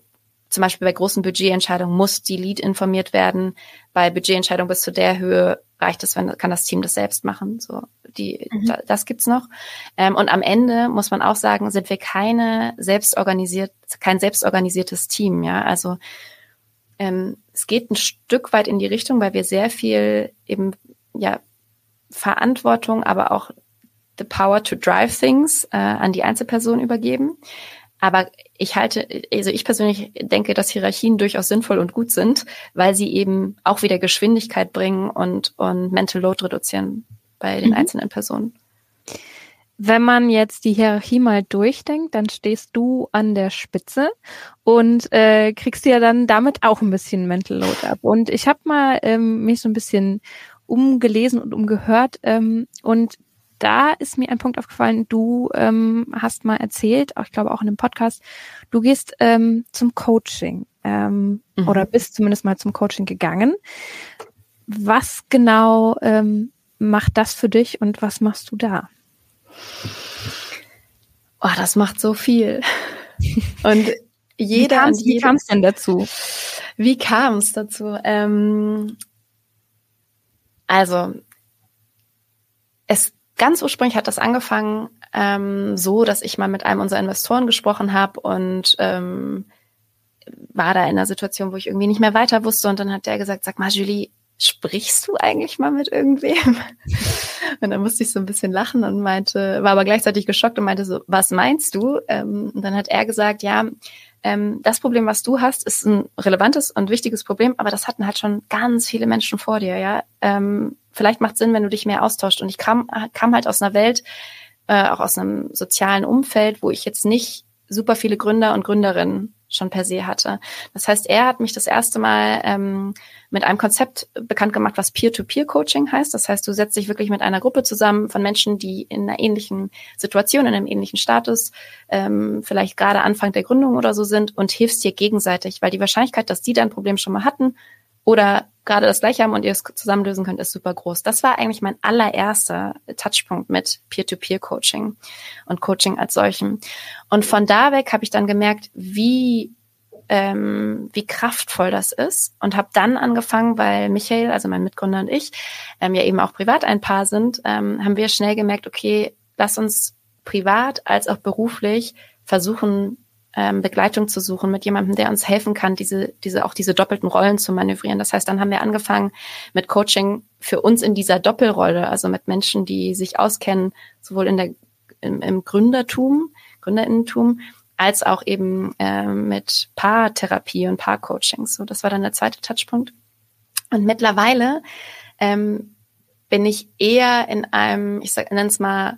zum Beispiel bei großen Budgetentscheidungen muss die Lead informiert werden. Bei Budgetentscheidungen bis zu der Höhe reicht es, wenn kann das Team das selbst machen. So die, mhm. da, das gibt's noch. Ähm, und am Ende muss man auch sagen, sind wir keine selbstorganisiert, kein selbstorganisiertes Team. Ja, also ähm, es geht ein Stück weit in die Richtung, weil wir sehr viel eben ja Verantwortung, aber auch the power to drive things äh, an die Einzelperson übergeben. Aber ich halte, also ich persönlich denke, dass Hierarchien durchaus sinnvoll und gut sind, weil sie eben auch wieder Geschwindigkeit bringen und, und Mental Load reduzieren bei den mhm. einzelnen Personen. Wenn man jetzt die Hierarchie mal durchdenkt, dann stehst du an der Spitze und äh, kriegst ja dann damit auch ein bisschen Mental Load ab. Und ich habe mal ähm, mich so ein bisschen umgelesen und umgehört ähm, und da ist mir ein Punkt aufgefallen. Du ähm, hast mal erzählt, auch ich glaube auch in dem Podcast, du gehst ähm, zum Coaching ähm, mhm. oder bist zumindest mal zum Coaching gegangen. Was genau ähm, macht das für dich und was machst du da? Oh, das macht so viel. [LAUGHS] Und jeder. Wie kam es denn dazu? Wie kam es dazu? Ähm, also, es ganz ursprünglich hat das angefangen ähm, so, dass ich mal mit einem unserer Investoren gesprochen habe und ähm, war da in einer Situation, wo ich irgendwie nicht mehr weiter wusste. Und dann hat der gesagt, sag mal, Julie, sprichst du eigentlich mal mit irgendwem? [LAUGHS] und dann musste ich so ein bisschen lachen und meinte, war aber gleichzeitig geschockt und meinte so, was meinst du? Ähm, und dann hat er gesagt, ja, ähm, das Problem, was du hast, ist ein relevantes und wichtiges Problem, aber das hatten halt schon ganz viele Menschen vor dir, ja. Ähm, vielleicht macht Sinn, wenn du dich mehr austauscht. Und ich kam, kam halt aus einer Welt, äh, auch aus einem sozialen Umfeld, wo ich jetzt nicht super viele Gründer und Gründerinnen schon per se hatte. Das heißt, er hat mich das erste Mal ähm, mit einem Konzept bekannt gemacht, was Peer-to-Peer-Coaching heißt. Das heißt, du setzt dich wirklich mit einer Gruppe zusammen von Menschen, die in einer ähnlichen Situation, in einem ähnlichen Status, ähm, vielleicht gerade Anfang der Gründung oder so sind und hilfst dir gegenseitig, weil die Wahrscheinlichkeit, dass die dein Problem schon mal hatten oder gerade das gleiche haben und ihr es zusammen lösen könnt, ist super groß. Das war eigentlich mein allererster Touchpunkt mit Peer-to-Peer-Coaching und Coaching als solchem. Und von da weg habe ich dann gemerkt, wie ähm, wie kraftvoll das ist und habe dann angefangen, weil Michael, also mein Mitgründer und ich, ähm, ja eben auch privat ein Paar sind, ähm, haben wir schnell gemerkt, okay, lass uns privat als auch beruflich versuchen, ähm, Begleitung zu suchen, mit jemandem, der uns helfen kann, diese, diese, auch diese doppelten Rollen zu manövrieren. Das heißt, dann haben wir angefangen mit Coaching für uns in dieser Doppelrolle, also mit Menschen, die sich auskennen, sowohl in der, im, im Gründertum, Gründerinnentum, als auch eben äh, mit Paartherapie und Paarcoachings. So, das war dann der zweite Touchpunkt. Und mittlerweile ähm, bin ich eher in einem, ich sag, nenne es mal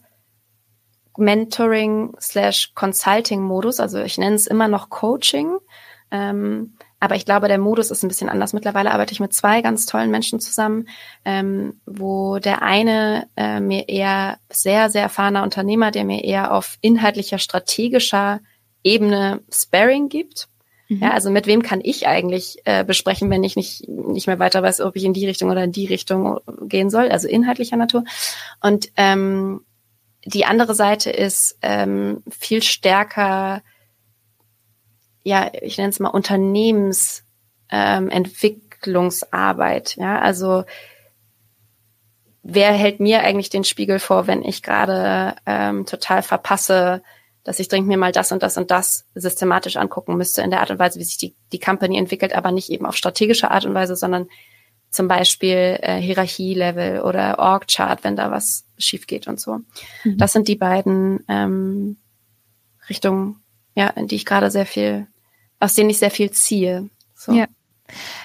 Mentoring slash Consulting Modus. Also ich nenne es immer noch Coaching. Ähm, aber ich glaube, der Modus ist ein bisschen anders. Mittlerweile arbeite ich mit zwei ganz tollen Menschen zusammen, ähm, wo der eine äh, mir eher sehr, sehr erfahrener Unternehmer, der mir eher auf inhaltlicher, strategischer Ebene Sparring gibt. Mhm. Ja, also mit wem kann ich eigentlich äh, besprechen, wenn ich nicht, nicht mehr weiter weiß, ob ich in die Richtung oder in die Richtung gehen soll, also inhaltlicher Natur. Und ähm, die andere Seite ist ähm, viel stärker, ja, ich nenne es mal Unternehmensentwicklungsarbeit. Ähm, ja, also wer hält mir eigentlich den Spiegel vor, wenn ich gerade ähm, total verpasse, dass ich dringend mir mal das und das und das systematisch angucken müsste in der Art und Weise, wie sich die, die Company entwickelt, aber nicht eben auf strategische Art und Weise, sondern zum Beispiel äh, Hierarchielevel oder Org-Chart, wenn da was schief geht und so. Mhm. Das sind die beiden ähm, Richtungen, ja, in die ich gerade sehr viel, aus denen ich sehr viel ziehe. So. Ja.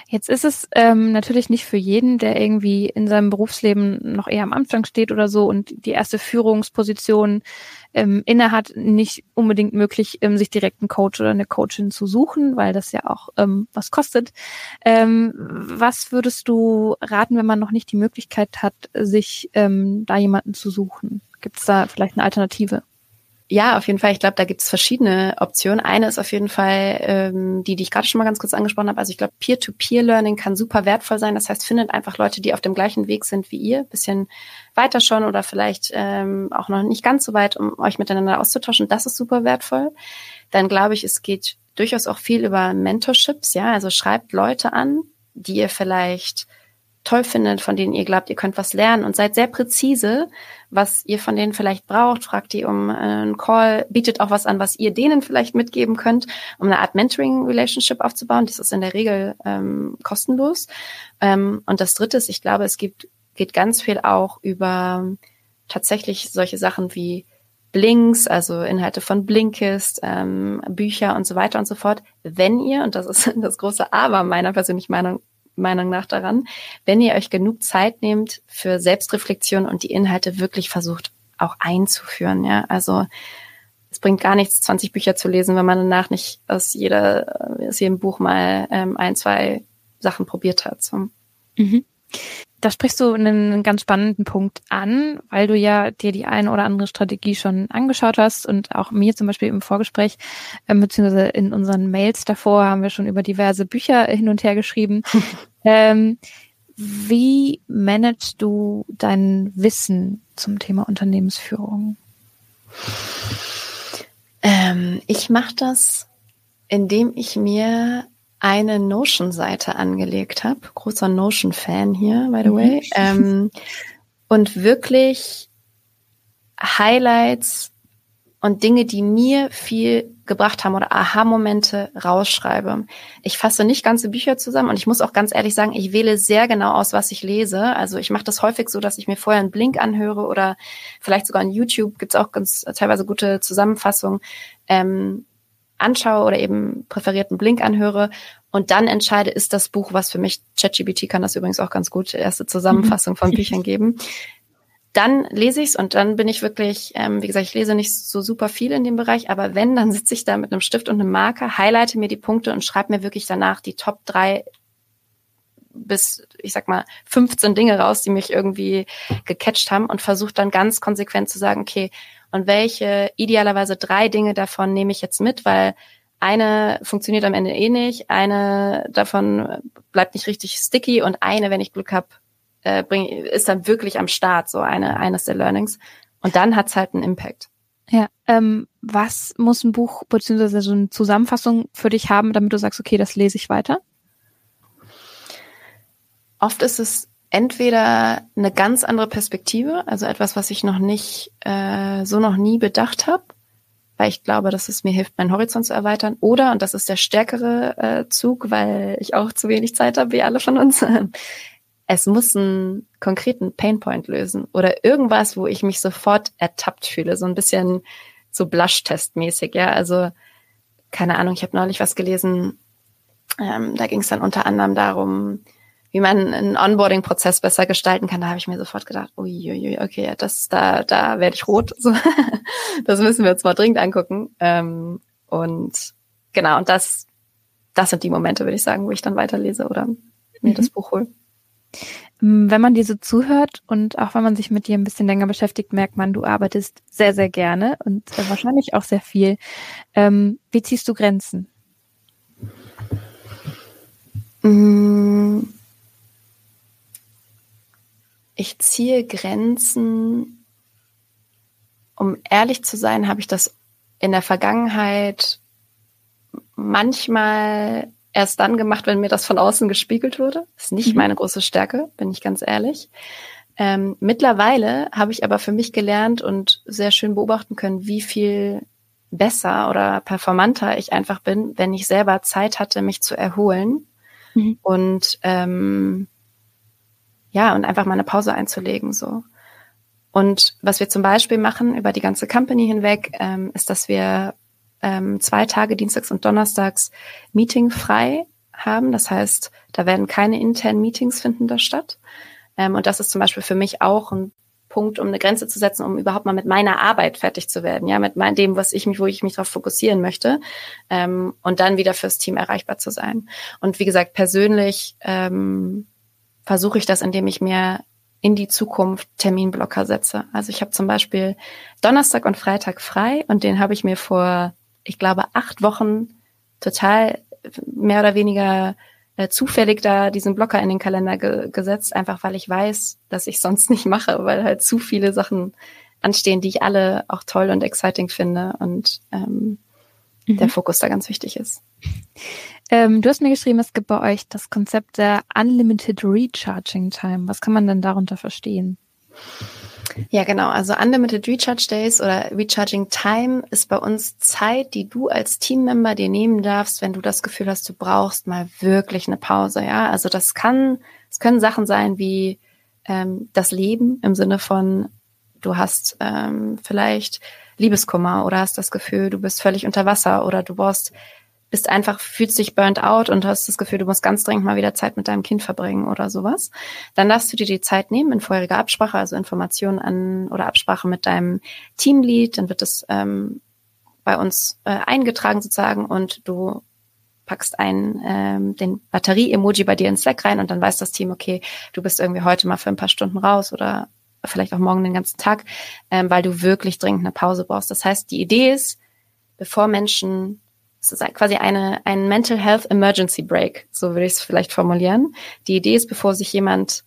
Jetzt ist es ähm, natürlich nicht für jeden, der irgendwie in seinem Berufsleben noch eher am Anfang steht oder so und die erste Führungsposition ähm, innehat, nicht unbedingt möglich, ähm, sich direkt einen Coach oder eine Coachin zu suchen, weil das ja auch ähm, was kostet. Ähm, was würdest du raten, wenn man noch nicht die Möglichkeit hat, sich ähm, da jemanden zu suchen? Gibt es da vielleicht eine Alternative? Ja, auf jeden Fall. Ich glaube, da gibt es verschiedene Optionen. Eine ist auf jeden Fall ähm, die, die ich gerade schon mal ganz kurz angesprochen habe. Also ich glaube, Peer-to-Peer-Learning kann super wertvoll sein. Das heißt, findet einfach Leute, die auf dem gleichen Weg sind wie ihr, bisschen weiter schon oder vielleicht ähm, auch noch nicht ganz so weit, um euch miteinander auszutauschen. Das ist super wertvoll. Dann glaube ich, es geht durchaus auch viel über Mentorships. Ja, also schreibt Leute an, die ihr vielleicht toll findet, von denen ihr glaubt, ihr könnt was lernen und seid sehr präzise, was ihr von denen vielleicht braucht, fragt die um äh, einen Call, bietet auch was an, was ihr denen vielleicht mitgeben könnt, um eine Art Mentoring-Relationship aufzubauen. Das ist in der Regel ähm, kostenlos. Ähm, und das Dritte ist, ich glaube, es gibt, geht ganz viel auch über tatsächlich solche Sachen wie Blinks, also Inhalte von Blinkist, ähm, Bücher und so weiter und so fort. Wenn ihr, und das ist [LAUGHS] das große Aber meiner persönlichen Meinung Meinung nach daran, wenn ihr euch genug Zeit nehmt für Selbstreflexion und die Inhalte wirklich versucht auch einzuführen. Ja, also es bringt gar nichts, 20 Bücher zu lesen, wenn man danach nicht aus jeder, aus jedem Buch mal ähm, ein, zwei Sachen probiert hat. So. Mhm. Da sprichst du einen ganz spannenden Punkt an, weil du ja dir die eine oder andere Strategie schon angeschaut hast und auch mir zum Beispiel im Vorgespräch, äh, beziehungsweise in unseren Mails davor haben wir schon über diverse Bücher hin und her geschrieben. [LAUGHS] ähm, wie managst du dein Wissen zum Thema Unternehmensführung? Ähm, ich mache das, indem ich mir eine Notion-Seite angelegt habe. Großer Notion-Fan hier, by the way. Mhm. Ähm, und wirklich Highlights und Dinge, die mir viel gebracht haben oder Aha-Momente rausschreibe. Ich fasse nicht ganze Bücher zusammen und ich muss auch ganz ehrlich sagen, ich wähle sehr genau aus, was ich lese. Also ich mache das häufig so, dass ich mir vorher einen Blink anhöre oder vielleicht sogar on YouTube gibt's auch ganz teilweise gute Zusammenfassungen. Ähm, anschaue oder eben präferierten Blink anhöre und dann entscheide, ist das Buch was für mich. ChatGPT kann das übrigens auch ganz gut, erste Zusammenfassung von [LAUGHS] Büchern geben. Dann lese ich's und dann bin ich wirklich, ähm, wie gesagt, ich lese nicht so super viel in dem Bereich, aber wenn, dann sitze ich da mit einem Stift und einem Marker, highlighte mir die Punkte und schreibe mir wirklich danach die Top drei bis, ich sag mal, 15 Dinge raus, die mich irgendwie gecatcht haben und versuche dann ganz konsequent zu sagen, okay, und welche idealerweise drei Dinge davon nehme ich jetzt mit, weil eine funktioniert am Ende eh nicht, eine davon bleibt nicht richtig sticky und eine, wenn ich Glück habe, äh, bring, ist dann wirklich am Start, so eine eines der Learnings. Und dann hat's halt einen Impact. Ja, ähm, was muss ein Buch beziehungsweise so eine Zusammenfassung für dich haben, damit du sagst, okay, das lese ich weiter? Oft ist es entweder eine ganz andere Perspektive, also etwas, was ich noch nicht, äh, so noch nie bedacht habe, weil ich glaube, dass es mir hilft, meinen Horizont zu erweitern. Oder, und das ist der stärkere äh, Zug, weil ich auch zu wenig Zeit habe, wie alle von uns, [LAUGHS] es muss einen konkreten Painpoint lösen oder irgendwas, wo ich mich sofort ertappt fühle, so ein bisschen so Blush-Test-mäßig, ja. Also, keine Ahnung, ich habe neulich was gelesen, ähm, da ging es dann unter anderem darum, wie man einen Onboarding-Prozess besser gestalten kann, da habe ich mir sofort gedacht, uiuiui, okay, das, da, da werde ich rot. [LAUGHS] So, das müssen wir uns mal dringend angucken. Ähm, und genau, und das, das sind die Momente, würde ich sagen, wo ich dann weiterlese oder mir mhm. das Buch hole. Mm, wenn man dir so zuhört und auch wenn man sich mit dir ein bisschen länger beschäftigt, merkt man, du arbeitest sehr, sehr gerne und äh, wahrscheinlich auch sehr viel. Ähm, wie ziehst du Grenzen? Ich ziehe Grenzen, um ehrlich zu sein, habe ich das in der Vergangenheit manchmal erst dann gemacht, wenn mir das von außen gespiegelt wurde. Das ist nicht mhm. meine große Stärke, bin ich ganz ehrlich. Ähm, mittlerweile habe ich aber für mich gelernt und sehr schön beobachten können, wie viel besser oder performanter ich einfach bin, wenn ich selber Zeit hatte, mich zu erholen mhm. und ähm, ja, und einfach mal eine Pause einzulegen, so. Und was wir zum Beispiel machen über die ganze Company hinweg, ähm, ist, dass wir ähm, zwei Tage, Dienstags und Donnerstags, Meeting frei haben. Das heißt, da werden keine internen Meetings finden da statt. Ähm, und das ist zum Beispiel für mich auch ein Punkt, um eine Grenze zu setzen, um überhaupt mal mit meiner Arbeit fertig zu werden, ja, mit mein, dem, was ich mich, wo ich mich darauf fokussieren möchte, ähm, und dann wieder fürs Team erreichbar zu sein. Und wie gesagt, persönlich ähm, versuche ich das, indem ich mir in die Zukunft Terminblocker setze. Also ich habe zum Beispiel Donnerstag und Freitag frei und den habe ich mir vor, ich glaube, acht Wochen total mehr oder weniger äh, zufällig da diesen Blocker in den Kalender ge gesetzt, einfach weil ich weiß, dass ich sonst [LAUGHS] nicht mache, weil halt zu viele Sachen anstehen, die ich alle auch toll und exciting finde und ähm, mhm. der Fokus da ganz wichtig ist. Ähm, du hast mir geschrieben, es gibt bei euch das Konzept der Unlimited Recharging Time. Was kann man denn darunter verstehen? Ja, genau. Also Unlimited Recharge Days oder Recharging Time ist bei uns Zeit, die du als Teammember dir nehmen darfst, wenn du das Gefühl hast, du brauchst mal wirklich eine Pause. Ja, also das kann, es können Sachen sein wie ähm, das Leben im Sinne von, du hast ähm, vielleicht Liebeskummer oder hast das Gefühl, du bist völlig unter Wasser oder du brauchst bist einfach, fühlst dich burnt out und hast das Gefühl, du musst ganz dringend mal wieder Zeit mit deinem Kind verbringen oder sowas, dann darfst du dir die Zeit nehmen in vorheriger Absprache, also Informationen an oder Absprache mit deinem Teamlead, dann wird es ähm, bei uns äh, eingetragen sozusagen und du packst ein, ähm, den Batterie-Emoji bei dir in Slack rein und dann weiß das Team, okay, du bist irgendwie heute mal für ein paar Stunden raus oder vielleicht auch morgen den ganzen Tag, ähm, weil du wirklich dringend eine Pause brauchst. Das heißt, die Idee ist, bevor Menschen es ist quasi eine, ein Mental Health Emergency Break, so würde ich es vielleicht formulieren. Die Idee ist, bevor sich jemand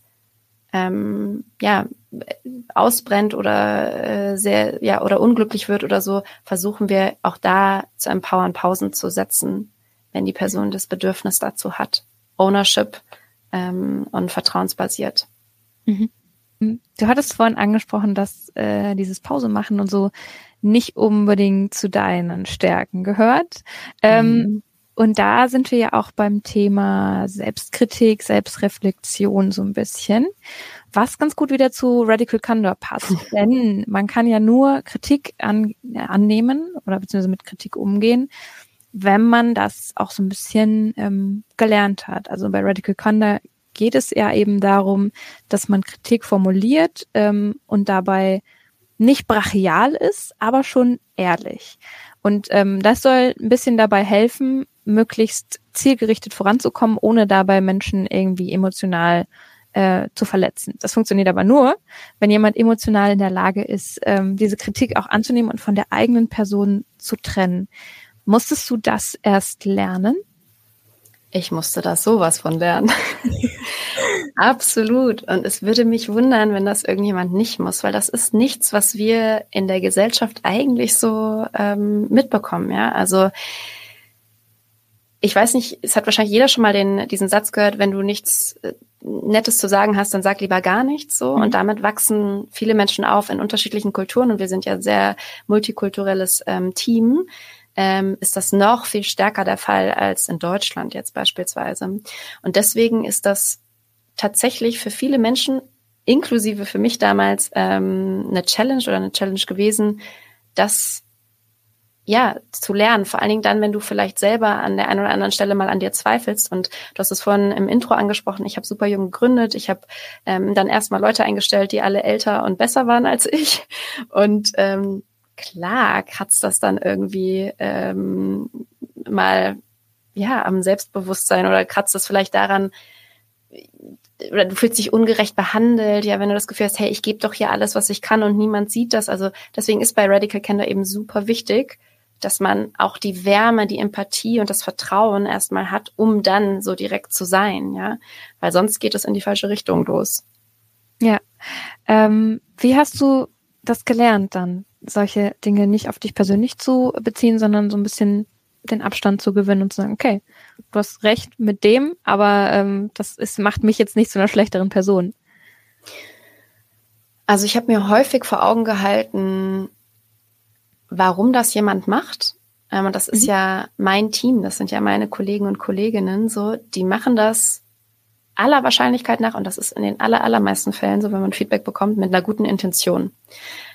ähm, ja, ausbrennt oder äh, sehr, ja, oder unglücklich wird oder so, versuchen wir auch da zu empowern, Pausen zu setzen, wenn die Person das Bedürfnis dazu hat. Ownership ähm, und vertrauensbasiert. Mhm. Du hattest vorhin angesprochen, dass äh, dieses Pause machen und so nicht unbedingt zu deinen Stärken gehört. Ähm, mhm. Und da sind wir ja auch beim Thema Selbstkritik, Selbstreflexion so ein bisschen, was ganz gut wieder zu Radical Candor passt. Denn man kann ja nur Kritik an, äh, annehmen oder beziehungsweise mit Kritik umgehen, wenn man das auch so ein bisschen ähm, gelernt hat. Also bei Radical Candor geht es ja eben darum, dass man Kritik formuliert ähm, und dabei nicht brachial ist, aber schon ehrlich. Und ähm, das soll ein bisschen dabei helfen, möglichst zielgerichtet voranzukommen, ohne dabei Menschen irgendwie emotional äh, zu verletzen. Das funktioniert aber nur, wenn jemand emotional in der Lage ist, ähm, diese Kritik auch anzunehmen und von der eigenen Person zu trennen. Musstest du das erst lernen? Ich musste das sowas von lernen. [LAUGHS] Absolut. Und es würde mich wundern, wenn das irgendjemand nicht muss, weil das ist nichts, was wir in der Gesellschaft eigentlich so ähm, mitbekommen. Ja, also ich weiß nicht, es hat wahrscheinlich jeder schon mal den, diesen Satz gehört, wenn du nichts äh, Nettes zu sagen hast, dann sag lieber gar nichts so. Mhm. Und damit wachsen viele Menschen auf in unterschiedlichen Kulturen und wir sind ja sehr multikulturelles ähm, Team. Ähm, ist das noch viel stärker der Fall als in Deutschland jetzt beispielsweise. Und deswegen ist das tatsächlich für viele Menschen, inklusive für mich damals, ähm, eine Challenge oder eine Challenge gewesen, das ja, zu lernen. Vor allen Dingen dann, wenn du vielleicht selber an der einen oder anderen Stelle mal an dir zweifelst. Und du hast es vorhin im Intro angesprochen, ich habe super jung gegründet. Ich habe ähm, dann erstmal Leute eingestellt, die alle älter und besser waren als ich. Und ähm, klar kratzt das dann irgendwie ähm, mal ja am Selbstbewusstsein oder kratzt das vielleicht daran, oder du fühlst dich ungerecht behandelt, ja, wenn du das Gefühl hast, hey, ich gebe doch hier alles, was ich kann und niemand sieht das. Also deswegen ist bei Radical Candor eben super wichtig, dass man auch die Wärme, die Empathie und das Vertrauen erstmal hat, um dann so direkt zu sein, ja, weil sonst geht es in die falsche Richtung los. Ja. Ähm, wie hast du das gelernt dann, solche Dinge nicht auf dich persönlich zu beziehen, sondern so ein bisschen den Abstand zu gewinnen und zu sagen, okay, du hast recht mit dem, aber ähm, das ist, macht mich jetzt nicht zu einer schlechteren Person. Also ich habe mir häufig vor Augen gehalten, warum das jemand macht. Ähm, und das ist mhm. ja mein Team, das sind ja meine Kollegen und Kolleginnen, so, die machen das aller Wahrscheinlichkeit nach, und das ist in den aller, allermeisten Fällen so, wenn man Feedback bekommt, mit einer guten Intention.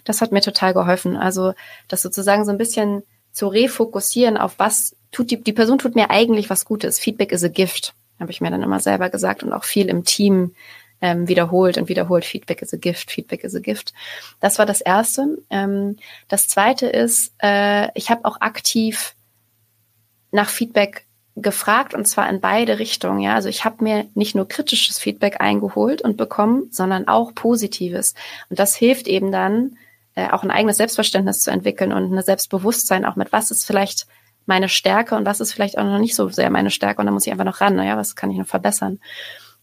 Das hat mir total geholfen. Also, das sozusagen so ein bisschen zu refokussieren auf was tut die, die Person tut mir eigentlich was Gutes. Feedback is a gift, habe ich mir dann immer selber gesagt und auch viel im Team ähm, wiederholt und wiederholt, Feedback is a gift, Feedback is a gift. Das war das Erste. Ähm, das Zweite ist, äh, ich habe auch aktiv nach Feedback gefragt und zwar in beide Richtungen. Ja, also ich habe mir nicht nur kritisches Feedback eingeholt und bekommen, sondern auch positives. Und das hilft eben dann, äh, auch ein eigenes Selbstverständnis zu entwickeln und ein Selbstbewusstsein auch mit was ist vielleicht meine Stärke und was ist vielleicht auch noch nicht so sehr meine Stärke und da muss ich einfach noch ran. Naja, was kann ich noch verbessern?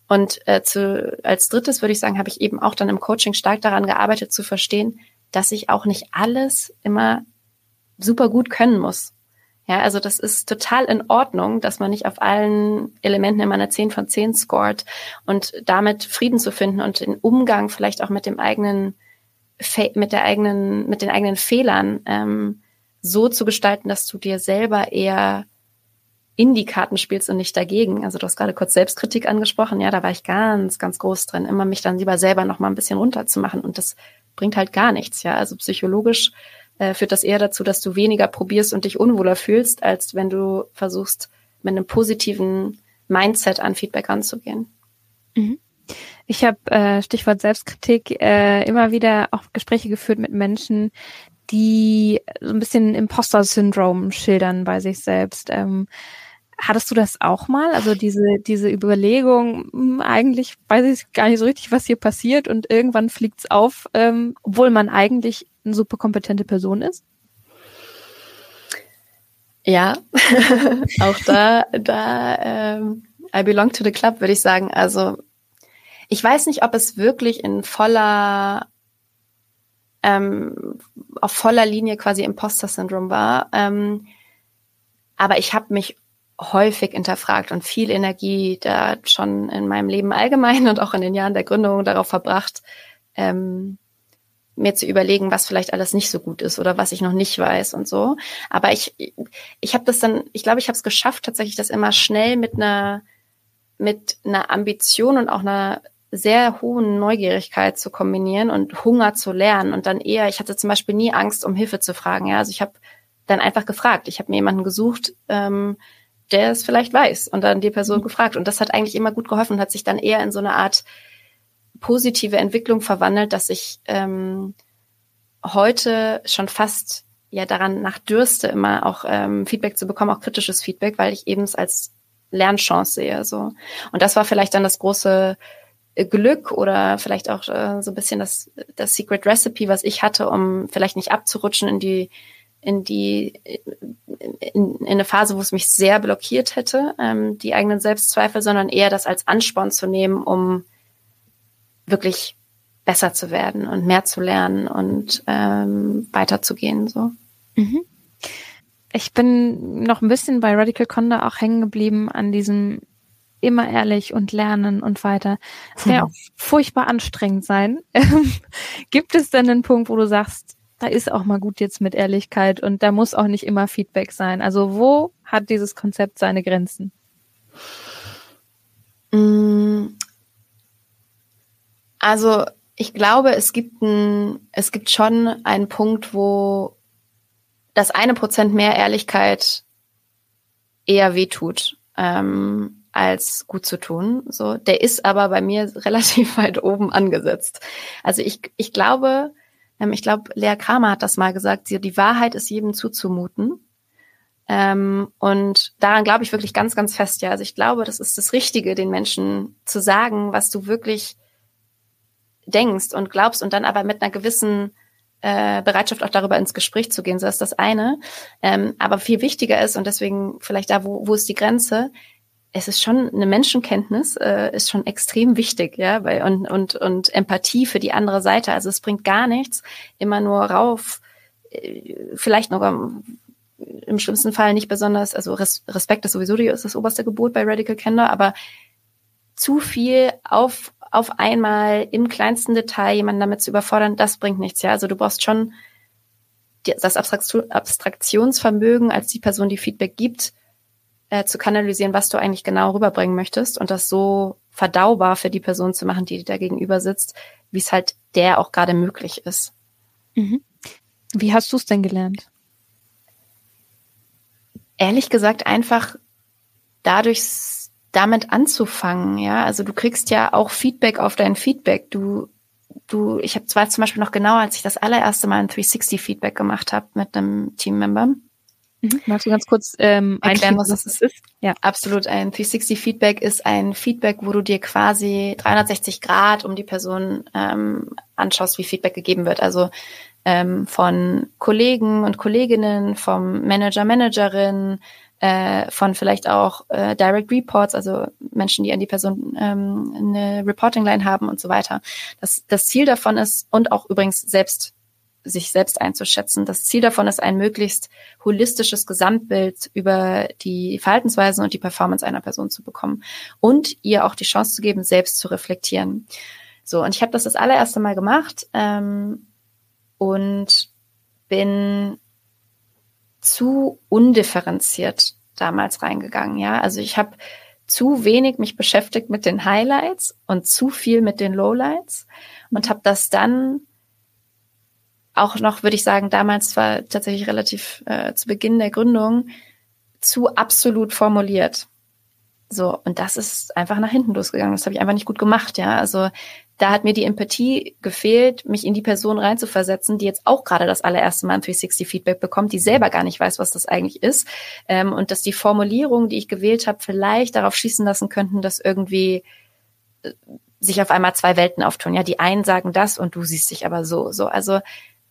Und äh, zu, als drittes würde ich sagen, habe ich eben auch dann im Coaching stark daran gearbeitet zu verstehen, dass ich auch nicht alles immer super gut können muss. Ja, also das ist total in Ordnung, dass man nicht auf allen Elementen immer eine 10 von 10 scored und damit Frieden zu finden und den Umgang vielleicht auch mit dem eigenen, mit der eigenen, mit den eigenen Fehlern ähm, so zu gestalten, dass du dir selber eher in die Karten spielst und nicht dagegen. Also du hast gerade kurz Selbstkritik angesprochen, ja, da war ich ganz, ganz groß drin, immer mich dann lieber selber noch mal ein bisschen runterzumachen und das bringt halt gar nichts, ja. Also psychologisch äh, führt das eher dazu, dass du weniger probierst und dich unwohler fühlst, als wenn du versuchst, mit einem positiven Mindset an Feedback anzugehen. Mhm. Ich habe äh, Stichwort Selbstkritik äh, immer wieder auch Gespräche geführt mit Menschen, die so ein bisschen Imposter-Syndrom schildern bei sich selbst. Ähm, Hattest du das auch mal? Also diese, diese Überlegung, hm, eigentlich weiß ich gar nicht so richtig, was hier passiert und irgendwann fliegt's auf, ähm, obwohl man eigentlich eine super kompetente Person ist? Ja, [LAUGHS] auch da, da ähm, I belong to the club, würde ich sagen. Also ich weiß nicht, ob es wirklich in voller ähm, auf voller Linie quasi Imposter-Syndrom war. Ähm, aber ich habe mich häufig hinterfragt und viel Energie da schon in meinem Leben allgemein [LAUGHS] und auch in den Jahren der Gründung darauf verbracht, ähm, mir zu überlegen, was vielleicht alles nicht so gut ist oder was ich noch nicht weiß und so. Aber ich, ich habe das dann, ich glaube, ich habe es geschafft, tatsächlich das immer schnell mit einer mit einer Ambition und auch einer sehr hohen Neugierigkeit zu kombinieren und Hunger zu lernen und dann eher, ich hatte zum Beispiel nie Angst, um Hilfe zu fragen. Ja, also ich habe dann einfach gefragt. Ich habe mir jemanden gesucht, ähm, der es vielleicht weiß und dann die Person mhm. gefragt. Und das hat eigentlich immer gut geholfen und hat sich dann eher in so eine Art positive Entwicklung verwandelt, dass ich ähm, heute schon fast ja daran nach dürste, immer auch ähm, Feedback zu bekommen, auch kritisches Feedback, weil ich eben es als Lernchance sehe. So. Und das war vielleicht dann das große Glück oder vielleicht auch äh, so ein bisschen das, das Secret Recipe, was ich hatte, um vielleicht nicht abzurutschen in die in die in, in eine Phase, wo es mich sehr blockiert hätte, ähm, die eigenen Selbstzweifel, sondern eher das als Ansporn zu nehmen, um wirklich besser zu werden und mehr zu lernen und ähm, weiterzugehen. So. Mhm. ich bin noch ein bisschen bei Radical Conda auch hängen geblieben an diesem immer ehrlich und lernen und weiter. Es kann ja auch furchtbar anstrengend sein. [LAUGHS] Gibt es denn einen Punkt, wo du sagst, da ist auch mal gut jetzt mit Ehrlichkeit und da muss auch nicht immer Feedback sein? Also wo hat dieses Konzept seine Grenzen? Mm. Also ich glaube, es gibt ein, es gibt schon einen Punkt, wo das eine Prozent mehr Ehrlichkeit eher wehtut. Ähm, als gut zu tun. So, der ist aber bei mir [LAUGHS] relativ weit oben angesetzt. Also ich, ich glaube, ähm, ich glaube, Lea Kramer hat das mal gesagt, sie, die Wahrheit ist jedem zuzumuten. Ähm, und daran glaube ich wirklich ganz, ganz fest, ja. Also ich glaube, das ist das Richtige, den Menschen zu sagen, was du wirklich denkst und glaubst und dann aber mit einer gewissen äh, Bereitschaft auch darüber ins Gespräch zu gehen. So ist das eine. Ähm, aber viel wichtiger ist, und deswegen vielleicht da, wo, wo ist die Grenze, es ist schon eine Menschenkenntnis, äh, ist schon extrem wichtig, ja, weil, und, und, und Empathie für die andere Seite. Also es bringt gar nichts, immer nur rauf, äh, vielleicht noch im schlimmsten Fall nicht besonders, also Res Respekt ist sowieso die, ist das oberste Gebot bei Radical Candor, aber zu viel auf, auf einmal im kleinsten Detail jemanden damit zu überfordern, das bringt nichts, ja. Also du brauchst schon das Abstraktionsvermögen als die Person, die Feedback gibt, äh, zu kanalisieren, was du eigentlich genau rüberbringen möchtest und das so verdaubar für die Person zu machen, die da gegenüber sitzt, wie es halt der auch gerade möglich ist. Mhm. Wie hast du es denn gelernt? Ehrlich gesagt, einfach dadurch damit anzufangen, ja. Also du kriegst ja auch Feedback auf dein Feedback. Du, du, ich habe zwar zum Beispiel noch genau, als ich das allererste Mal ein 360-Feedback gemacht habe mit einem Teammember, Mhm. Magst du ganz kurz ähm, erklären, was das ist? Ja, absolut. Ein 360-Feedback ist ein Feedback, wo du dir quasi 360 Grad um die Person ähm, anschaust, wie Feedback gegeben wird. Also ähm, von Kollegen und Kolleginnen, vom Manager, Managerin, äh, von vielleicht auch äh, Direct Reports, also Menschen, die an die Person ähm, eine Reporting-Line haben und so weiter. Das, das Ziel davon ist, und auch übrigens selbst sich selbst einzuschätzen. Das Ziel davon ist ein möglichst holistisches Gesamtbild über die Verhaltensweisen und die Performance einer Person zu bekommen und ihr auch die Chance zu geben, selbst zu reflektieren. So, und ich habe das das allererste Mal gemacht ähm, und bin zu undifferenziert damals reingegangen. Ja, also ich habe zu wenig mich beschäftigt mit den Highlights und zu viel mit den Lowlights und habe das dann auch noch, würde ich sagen, damals war tatsächlich relativ äh, zu Beginn der Gründung zu absolut formuliert. So, und das ist einfach nach hinten losgegangen. Das habe ich einfach nicht gut gemacht, ja. Also da hat mir die Empathie gefehlt, mich in die Person reinzuversetzen, die jetzt auch gerade das allererste Mal ein 360-Feedback bekommt, die selber gar nicht weiß, was das eigentlich ist. Ähm, und dass die Formulierungen, die ich gewählt habe, vielleicht darauf schließen lassen könnten, dass irgendwie äh, sich auf einmal zwei Welten auftun. Ja, die einen sagen das und du siehst dich aber so. So, also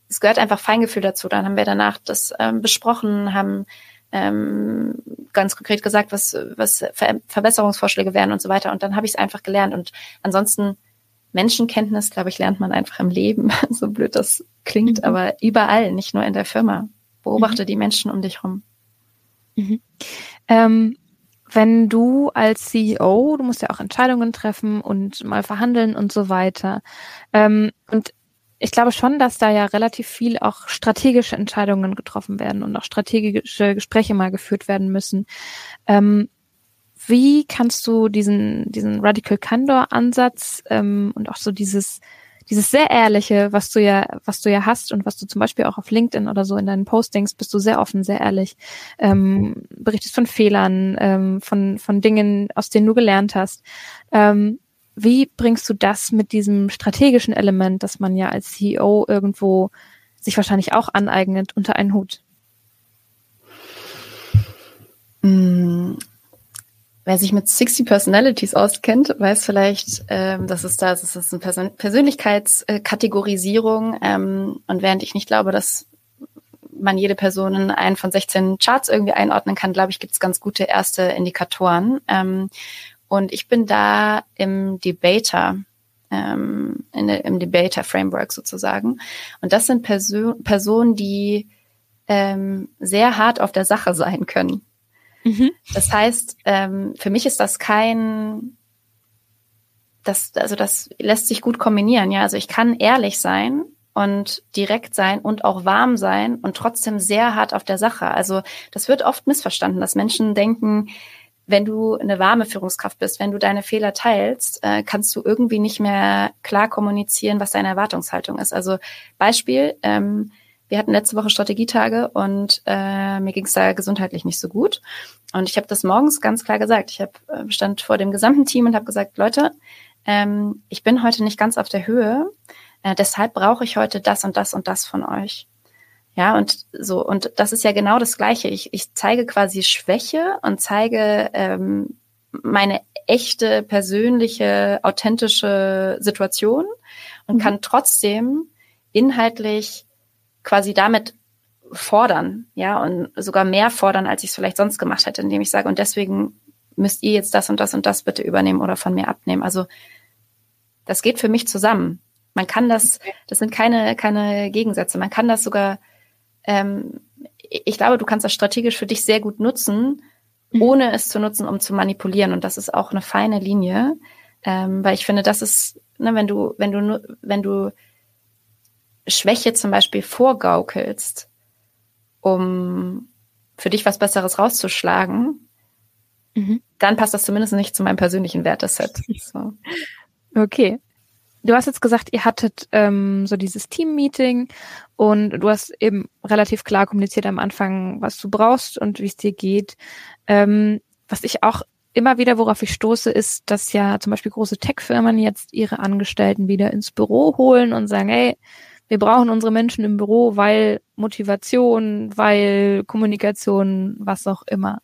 es gehört einfach Feingefühl dazu. Dann haben wir danach das ähm, besprochen, haben ähm, ganz konkret gesagt, was, was Ver Verbesserungsvorschläge wären und so weiter. Und dann habe ich es einfach gelernt. Und ansonsten Menschenkenntnis, glaube ich, lernt man einfach im Leben, [LAUGHS] so blöd das klingt, mhm. aber überall, nicht nur in der Firma. Beobachte mhm. die Menschen um dich rum. Mhm. Ähm, wenn du als CEO, du musst ja auch Entscheidungen treffen und mal verhandeln und so weiter. Ähm, und ich glaube schon, dass da ja relativ viel auch strategische Entscheidungen getroffen werden und auch strategische Gespräche mal geführt werden müssen. Ähm, wie kannst du diesen, diesen Radical Candor Ansatz ähm, und auch so dieses, dieses sehr ehrliche, was du ja, was du ja hast und was du zum Beispiel auch auf LinkedIn oder so in deinen Postings bist du sehr offen, sehr ehrlich, ähm, berichtest von Fehlern, ähm, von, von Dingen, aus denen du gelernt hast. Ähm, wie bringst du das mit diesem strategischen Element, das man ja als CEO irgendwo sich wahrscheinlich auch aneignet, unter einen Hut? Mm, wer sich mit 60 Personalities auskennt, weiß vielleicht, ähm, dass es da, das ist eine Persön Persönlichkeitskategorisierung. Ähm, und während ich nicht glaube, dass man jede Person in einen von 16 Charts irgendwie einordnen kann, glaube ich, gibt es ganz gute erste Indikatoren. Ähm, und ich bin da im Debater, ähm, in im Debater Framework sozusagen. Und das sind Perso Personen, die ähm, sehr hart auf der Sache sein können. Mhm. Das heißt, ähm, für mich ist das kein, das, also das lässt sich gut kombinieren. Ja, also ich kann ehrlich sein und direkt sein und auch warm sein und trotzdem sehr hart auf der Sache. Also das wird oft missverstanden, dass Menschen denken, wenn du eine warme Führungskraft bist, wenn du deine Fehler teilst, äh, kannst du irgendwie nicht mehr klar kommunizieren, was deine Erwartungshaltung ist. Also Beispiel, ähm, wir hatten letzte Woche Strategietage und äh, mir ging es da gesundheitlich nicht so gut. Und ich habe das morgens ganz klar gesagt. Ich hab, äh, stand vor dem gesamten Team und habe gesagt, Leute, ähm, ich bin heute nicht ganz auf der Höhe. Äh, deshalb brauche ich heute das und das und das von euch. Ja, und so, und das ist ja genau das Gleiche. Ich, ich zeige quasi Schwäche und zeige ähm, meine echte, persönliche, authentische Situation und mhm. kann trotzdem inhaltlich quasi damit fordern, ja, und sogar mehr fordern, als ich es vielleicht sonst gemacht hätte, indem ich sage, und deswegen müsst ihr jetzt das und das und das bitte übernehmen oder von mir abnehmen. Also das geht für mich zusammen. Man kann das, das sind keine, keine Gegensätze. Man kann das sogar ähm, ich glaube, du kannst das strategisch für dich sehr gut nutzen, mhm. ohne es zu nutzen, um zu manipulieren. Und das ist auch eine feine Linie, ähm, weil ich finde, das ist, ne, wenn du, wenn du, wenn du Schwäche zum Beispiel vorgaukelst, um für dich was Besseres rauszuschlagen, mhm. dann passt das zumindest nicht zu meinem persönlichen Werteset. [LAUGHS] So. Okay. Du hast jetzt gesagt, ihr hattet ähm, so dieses Team-Meeting und du hast eben relativ klar kommuniziert am Anfang, was du brauchst und wie es dir geht. Ähm, was ich auch immer wieder, worauf ich stoße, ist, dass ja zum Beispiel große Tech-Firmen jetzt ihre Angestellten wieder ins Büro holen und sagen, hey, wir brauchen unsere Menschen im Büro, weil Motivation, weil Kommunikation, was auch immer.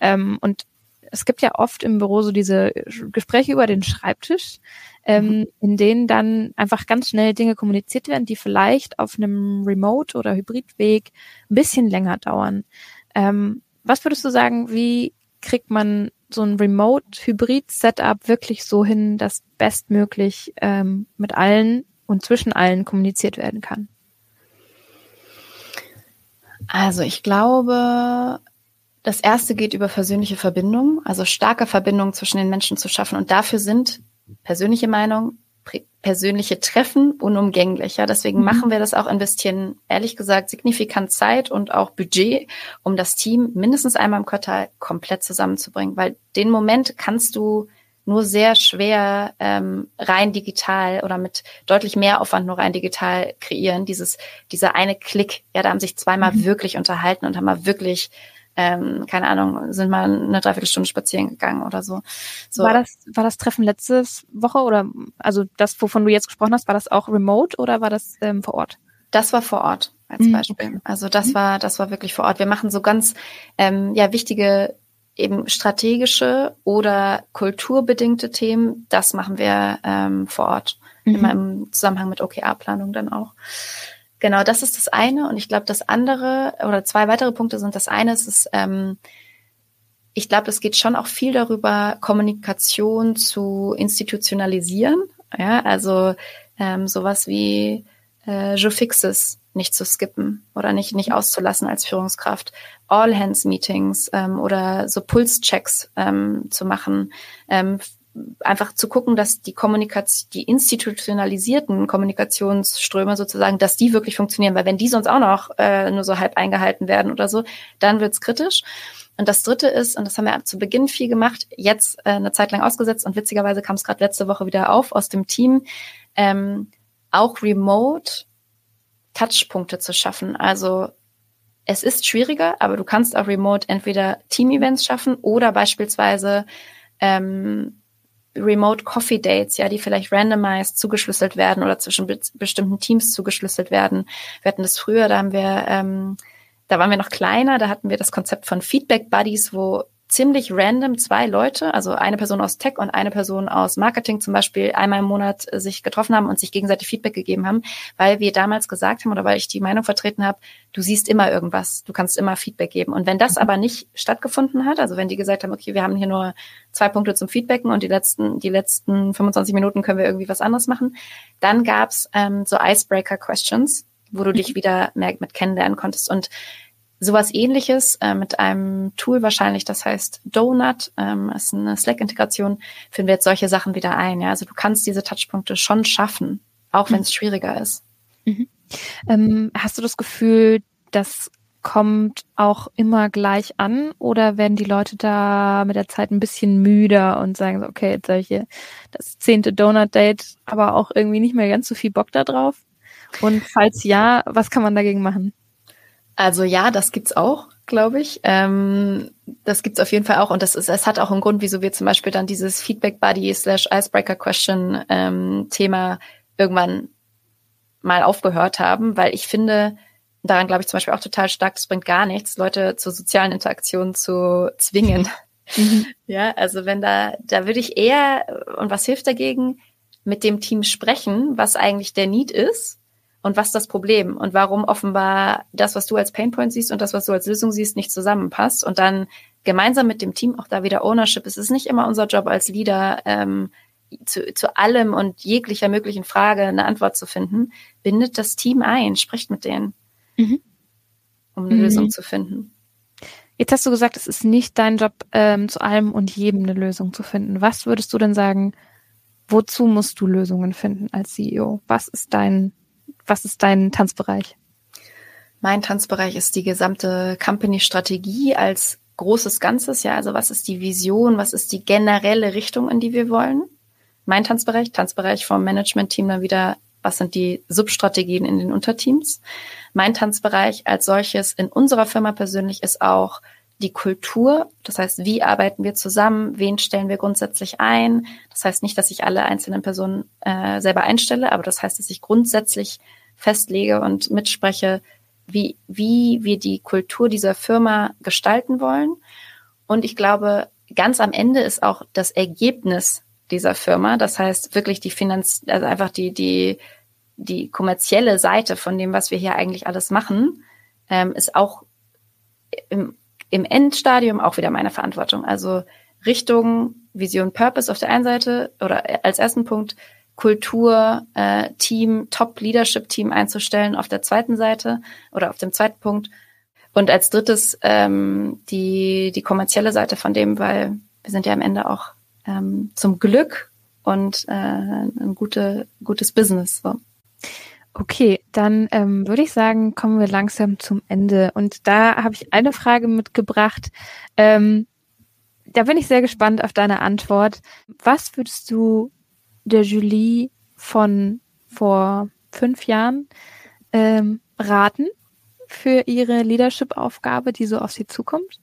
Ähm, und es gibt ja oft im Büro so diese Gespräche über den Schreibtisch, ähm, mhm. in denen dann einfach ganz schnell Dinge kommuniziert werden, die vielleicht auf einem Remote- oder Hybridweg ein bisschen länger dauern. Ähm, was würdest du sagen, wie kriegt man so ein Remote-Hybrid-Setup wirklich so hin, dass bestmöglich ähm, mit allen und zwischen allen kommuniziert werden kann? Also ich glaube, das erste geht über persönliche Verbindung, also starke Verbindungen zwischen den Menschen zu schaffen. Und dafür sind persönliche Meinung, persönliche Treffen unumgänglich. Ja, deswegen mhm. machen wir das auch, investieren ehrlich gesagt signifikant Zeit und auch Budget, um das Team mindestens einmal im Quartal komplett zusammenzubringen. Weil den Moment kannst du nur sehr schwer ähm, rein digital oder mit deutlich mehr Aufwand nur rein digital kreieren. Dieses, dieser eine Klick, ja, da haben sich zweimal mhm. wirklich unterhalten und haben mal wirklich ähm, keine Ahnung, sind mal eine Dreiviertelstunde spazieren gegangen oder so. so. War das, war das Treffen letzte Woche oder also das, wovon du jetzt gesprochen hast, war das auch remote oder war das ähm, vor Ort? Das war vor Ort als mhm. Beispiel. Also das mhm. war, das war wirklich vor Ort. Wir machen so ganz ähm, ja wichtige eben strategische oder kulturbedingte Themen. Das machen wir ähm, vor Ort. Mhm. Immer im Zusammenhang mit OKR-Planung dann auch. Genau, das ist das eine. Und ich glaube, das andere oder zwei weitere Punkte sind das eine, ist, ist ähm, ich glaube, es geht schon auch viel darüber, Kommunikation zu institutionalisieren. Ja, also ähm, sowas wie äh, Je Fixes nicht zu skippen oder nicht, nicht auszulassen als Führungskraft. All-Hands-Meetings ähm, oder so Pulse-Checks ähm, zu machen. Ähm, einfach zu gucken, dass die Kommunikation, die institutionalisierten Kommunikationsströme sozusagen, dass die wirklich funktionieren, weil wenn die sonst auch noch äh, nur so halb eingehalten werden oder so, dann wird's kritisch. Und das Dritte ist, und das haben wir zu Beginn viel gemacht, jetzt äh, eine Zeit lang ausgesetzt und witzigerweise kam es gerade letzte Woche wieder auf aus dem Team, ähm, auch remote Touchpunkte zu schaffen. Also es ist schwieriger, aber du kannst auch remote entweder Team-Events schaffen oder beispielsweise ähm, Remote Coffee Dates, ja, die vielleicht randomized zugeschlüsselt werden oder zwischen be bestimmten Teams zugeschlüsselt werden. Wir hatten das früher, da haben wir, ähm, da waren wir noch kleiner, da hatten wir das Konzept von Feedback Buddies, wo ziemlich random zwei Leute, also eine Person aus Tech und eine Person aus Marketing zum Beispiel, einmal im Monat sich getroffen haben und sich gegenseitig Feedback gegeben haben, weil wir damals gesagt haben oder weil ich die Meinung vertreten habe, du siehst immer irgendwas, du kannst immer Feedback geben. Und wenn das mhm. aber nicht stattgefunden hat, also wenn die gesagt haben, okay, wir haben hier nur zwei Punkte zum Feedbacken und die letzten, die letzten 25 Minuten können wir irgendwie was anderes machen, dann gab's ähm, so Icebreaker-Questions, wo du dich mhm. wieder mehr mit kennenlernen konntest. Und sowas ähnliches äh, mit einem Tool wahrscheinlich, das heißt Donut, ähm, ist eine Slack-Integration, finden wir jetzt solche Sachen wieder ein. Ja? Also du kannst diese Touchpunkte schon schaffen, auch wenn es mhm. schwieriger ist. Mhm. Ähm, hast du das Gefühl, das kommt auch immer gleich an oder werden die Leute da mit der Zeit ein bisschen müder und sagen so, okay, jetzt habe ich hier das zehnte Donut-Date, aber auch irgendwie nicht mehr ganz so viel Bock da drauf? Und falls ja, was kann man dagegen machen? Also ja, das gibt's auch, glaube ich. Ähm, das gibt's auf jeden Fall auch und das ist, es hat auch einen Grund, wieso wir zum Beispiel dann dieses Feedback Buddy slash Icebreaker Question ähm, Thema irgendwann mal aufgehört haben, weil ich finde, daran glaube ich zum Beispiel auch total stark, es bringt gar nichts, Leute zur sozialen Interaktion zu zwingen. Mhm. [LAUGHS] Ja, also wenn da, da würde ich eher, und was hilft dagegen, mit dem Team sprechen, was eigentlich der Need ist und was das Problem und warum offenbar das, was du als Painpoint siehst und das, was du als Lösung siehst, nicht zusammenpasst und dann gemeinsam mit dem Team auch da wieder Ownership. Es ist nicht immer unser Job als Leader, ähm, zu, zu allem und jeglicher möglichen Frage eine Antwort zu finden. Bindet das Team ein, spricht mit denen, mhm. um eine mhm. Lösung zu finden. Jetzt hast du gesagt, es ist nicht dein Job, ähm, zu allem und jedem eine Lösung zu finden. Was würdest du denn sagen, wozu musst du Lösungen finden als CEO? Was ist dein was ist dein Tanzbereich? Mein Tanzbereich ist die gesamte Company-Strategie als großes Ganzes. Ja, also was ist die Vision? Was ist die generelle Richtung, in die wir wollen? Mein Tanzbereich, Tanzbereich vom Management-Team dann wieder, was sind die Substrategien in den Unterteams? Mein Tanzbereich als solches in unserer Firma persönlich ist auch die Kultur. Das heißt, wie arbeiten wir zusammen? Wen stellen wir grundsätzlich ein? Das heißt nicht, dass ich alle einzelnen Personen äh, selber einstelle, aber das heißt, dass ich grundsätzlich festlege und mitspreche, wie, wie wir die Kultur dieser Firma gestalten wollen. Und ich glaube, ganz am Ende ist auch das Ergebnis dieser Firma, das heißt wirklich die Finanz, also einfach die, die, die kommerzielle Seite von dem, was wir hier eigentlich alles machen, ähm, ist auch im im Endstadium auch wieder meine Verantwortung. Also Richtung Vision Purpose auf der einen Seite oder als ersten Punkt Kultur, äh, Team, Top-Leadership-Team einzustellen auf der zweiten Seite oder auf dem zweiten Punkt. Und als drittes ähm, die, die kommerzielle Seite von dem, weil wir sind ja am Ende auch ähm, zum Glück und äh, ein gute, gutes Business. So. Okay, dann ähm, würde ich sagen, kommen wir langsam zum Ende. Und da habe ich eine Frage mitgebracht. Ähm, da bin ich sehr gespannt auf deine Antwort. Was würdest du der Julie von vor fünf Jahren ähm, raten für ihre Leadership-Aufgabe, die so auf sie zukommt?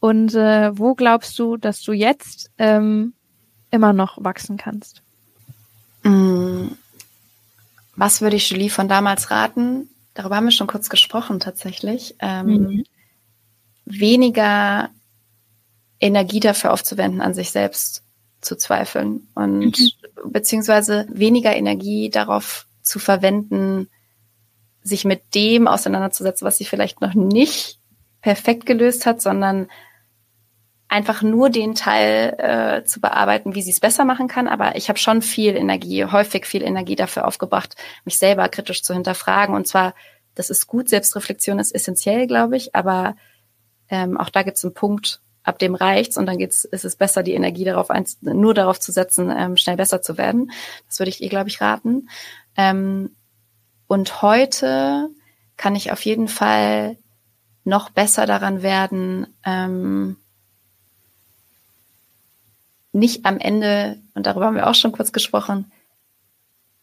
Und äh, wo glaubst du, dass du jetzt ähm, immer noch wachsen kannst? Mm was würde ich Julie von damals raten? Darüber haben wir schon kurz gesprochen tatsächlich. Ähm, mhm. Weniger Energie dafür aufzuwenden, an sich selbst zu zweifeln und mhm. beziehungsweise weniger Energie darauf zu verwenden, sich mit dem auseinanderzusetzen, was sie vielleicht noch nicht perfekt gelöst hat, sondern einfach nur den Teil äh, zu bearbeiten, wie sie es besser machen kann. Aber ich habe schon viel Energie, häufig viel Energie dafür aufgebracht, mich selber kritisch zu hinterfragen. Und zwar, das ist gut, Selbstreflexion ist essentiell, glaube ich, aber ähm, auch da gibt es einen Punkt, ab dem reicht's und dann geht's, ist es besser, die Energie darauf eins, nur darauf zu setzen, ähm, schnell besser zu werden. Das würde ich ihr, glaube ich, raten. Ähm, und heute kann ich auf jeden Fall noch besser daran werden, ähm, nicht am Ende, und darüber haben wir auch schon kurz gesprochen,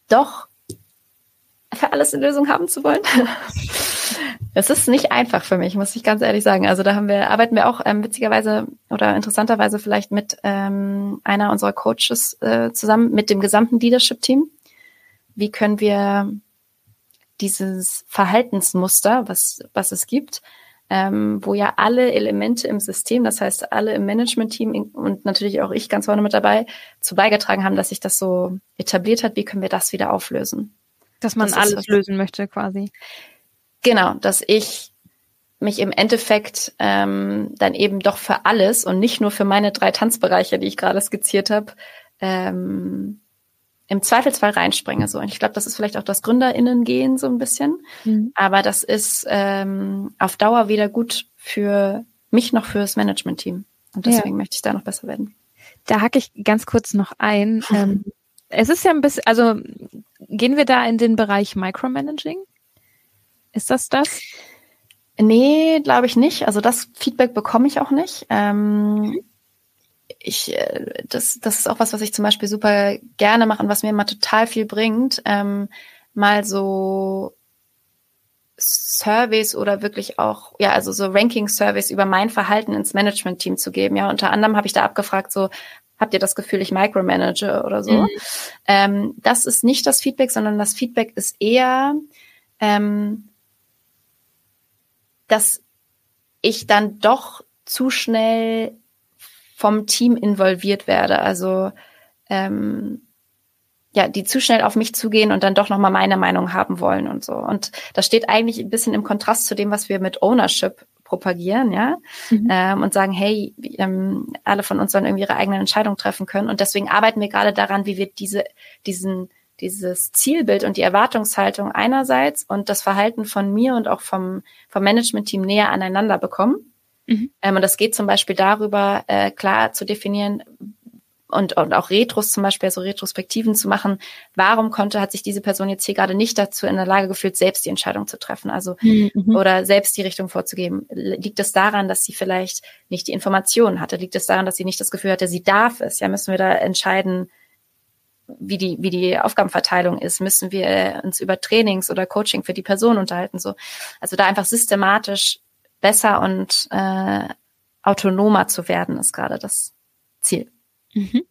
doch für alles eine Lösung haben zu wollen. [LAUGHS] Es ist nicht einfach für mich, muss ich ganz ehrlich sagen. Also da haben wir, arbeiten wir auch ähm, witzigerweise oder interessanterweise vielleicht mit ähm, einer unserer Coaches äh, zusammen, mit dem gesamten Leadership-Team. Wie können wir dieses Verhaltensmuster, was, was es gibt, ähm, wo ja alle Elemente im System, das heißt alle im Management-Team und natürlich auch ich ganz vorne mit dabei, zu beigetragen haben, dass sich das so etabliert hat. Wie können wir das wieder auflösen? Dass man das alles ist, lösen möchte quasi. Genau, dass ich mich im Endeffekt ähm, dann eben doch für alles und nicht nur für meine drei Tanzbereiche, die ich gerade skizziert habe, ähm, im Zweifelsfall reinspringe. So. Und ich glaube, das ist vielleicht auch das GründerInnen-Gehen so ein bisschen. Mhm. Aber das ist ähm, auf Dauer weder gut für mich noch fürs Management-Team. Und deswegen ja. möchte ich da noch besser werden. Da hacke ich ganz kurz noch ein. [LAUGHS] ähm, es ist ja ein bisschen, also gehen wir da in den Bereich Micromanaging? Ist das das? Nee, glaube ich nicht. Also das Feedback bekomme ich auch nicht. Ähm, ich, äh, das, das ist auch was, was ich zum Beispiel super gerne mache und was mir immer total viel bringt. Ähm, mal so Surveys oder wirklich auch, ja, also so Ranking-Surveys über mein Verhalten ins Management-Team zu geben. Ja, unter anderem habe ich da abgefragt, so, habt ihr das Gefühl, ich micromanage oder so? Mhm. Ähm, das ist nicht das Feedback, sondern das Feedback ist eher, ähm, dass ich dann doch zu schnell vom Team involviert werde. Also ähm, ja, die zu schnell auf mich zugehen und dann doch nochmal meine Meinung haben wollen und so. Und das steht eigentlich ein bisschen im Kontrast zu dem, was wir mit Ownership propagieren, ja, mhm. ähm, und sagen, hey, ähm, alle von uns sollen irgendwie ihre eigenen Entscheidungen treffen können. Und deswegen arbeiten wir gerade daran, wie wir diese, diesen, dieses Zielbild und die Erwartungshaltung einerseits und das Verhalten von mir und auch vom, vom Management-Team näher aneinander bekommen. Mhm. Ähm, und das geht zum Beispiel darüber, äh, klar zu definieren und, und auch Retros zum Beispiel, also Retrospektiven zu machen. Warum konnte, hat sich diese Person jetzt hier gerade nicht dazu in der Lage gefühlt, selbst die Entscheidung zu treffen, also mhm. oder selbst die Richtung vorzugeben? Liegt es daran, dass sie vielleicht nicht die Informationen hatte? Liegt es daran, dass sie nicht das Gefühl hatte, sie darf es? Ja, müssen wir da entscheiden, wie die, wie die Aufgabenverteilung ist, müssen wir uns über Trainings oder Coaching für die Person unterhalten. So. Also da einfach systematisch besser und äh, autonomer zu werden, ist gerade das Ziel. Mhm.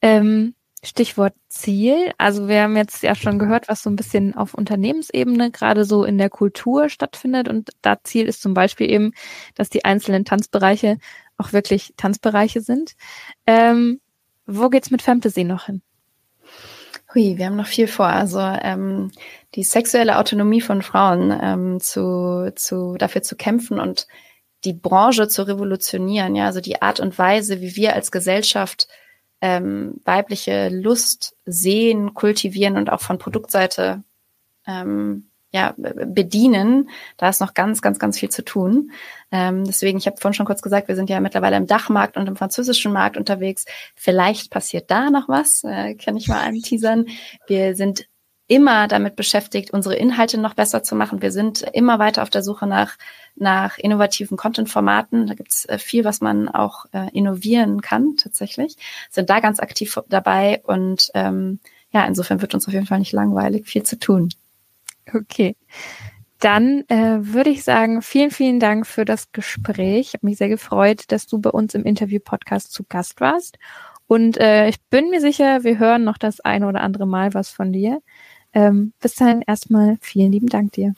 Ähm, Stichwort Ziel. Also wir haben jetzt ja schon gehört, was so ein bisschen auf Unternehmensebene gerade so in der Kultur stattfindet. Und da Ziel ist zum Beispiel eben, dass die einzelnen Tanzbereiche auch wirklich Tanzbereiche sind. Ähm, wo geht's mit Fantasy noch hin? Hui, wir haben noch viel vor. Also ähm, die sexuelle Autonomie von Frauen ähm, zu, zu dafür zu kämpfen und die Branche zu revolutionieren. Ja, also die Art und Weise, wie wir als Gesellschaft ähm, weibliche Lust sehen, kultivieren und auch von Produktseite ähm, ja, bedienen. Da ist noch ganz, ganz, ganz viel zu tun. Ähm, deswegen, ich habe vorhin schon kurz gesagt, wir sind ja mittlerweile im Dachmarkt und im französischen Markt unterwegs. Vielleicht passiert da noch was, äh, kann ich mal anteasern. Wir sind immer damit beschäftigt, unsere Inhalte noch besser zu machen. Wir sind immer weiter auf der Suche nach, nach innovativen Content-Formaten. Da gibt's äh, viel, was man auch äh, innovieren kann tatsächlich. Sind da ganz aktiv dabei und ähm, ja, insofern wird uns auf jeden Fall nicht langweilig, viel zu tun. Okay. Dann äh, würde ich sagen, vielen, vielen Dank für das Gespräch. Ich habe mich sehr gefreut, dass du bei uns im Interview-Podcast zu Gast warst. Und äh, ich bin mir sicher, wir hören noch das eine oder andere Mal was von dir. Ähm, bis dahin erstmal vielen lieben Dank dir.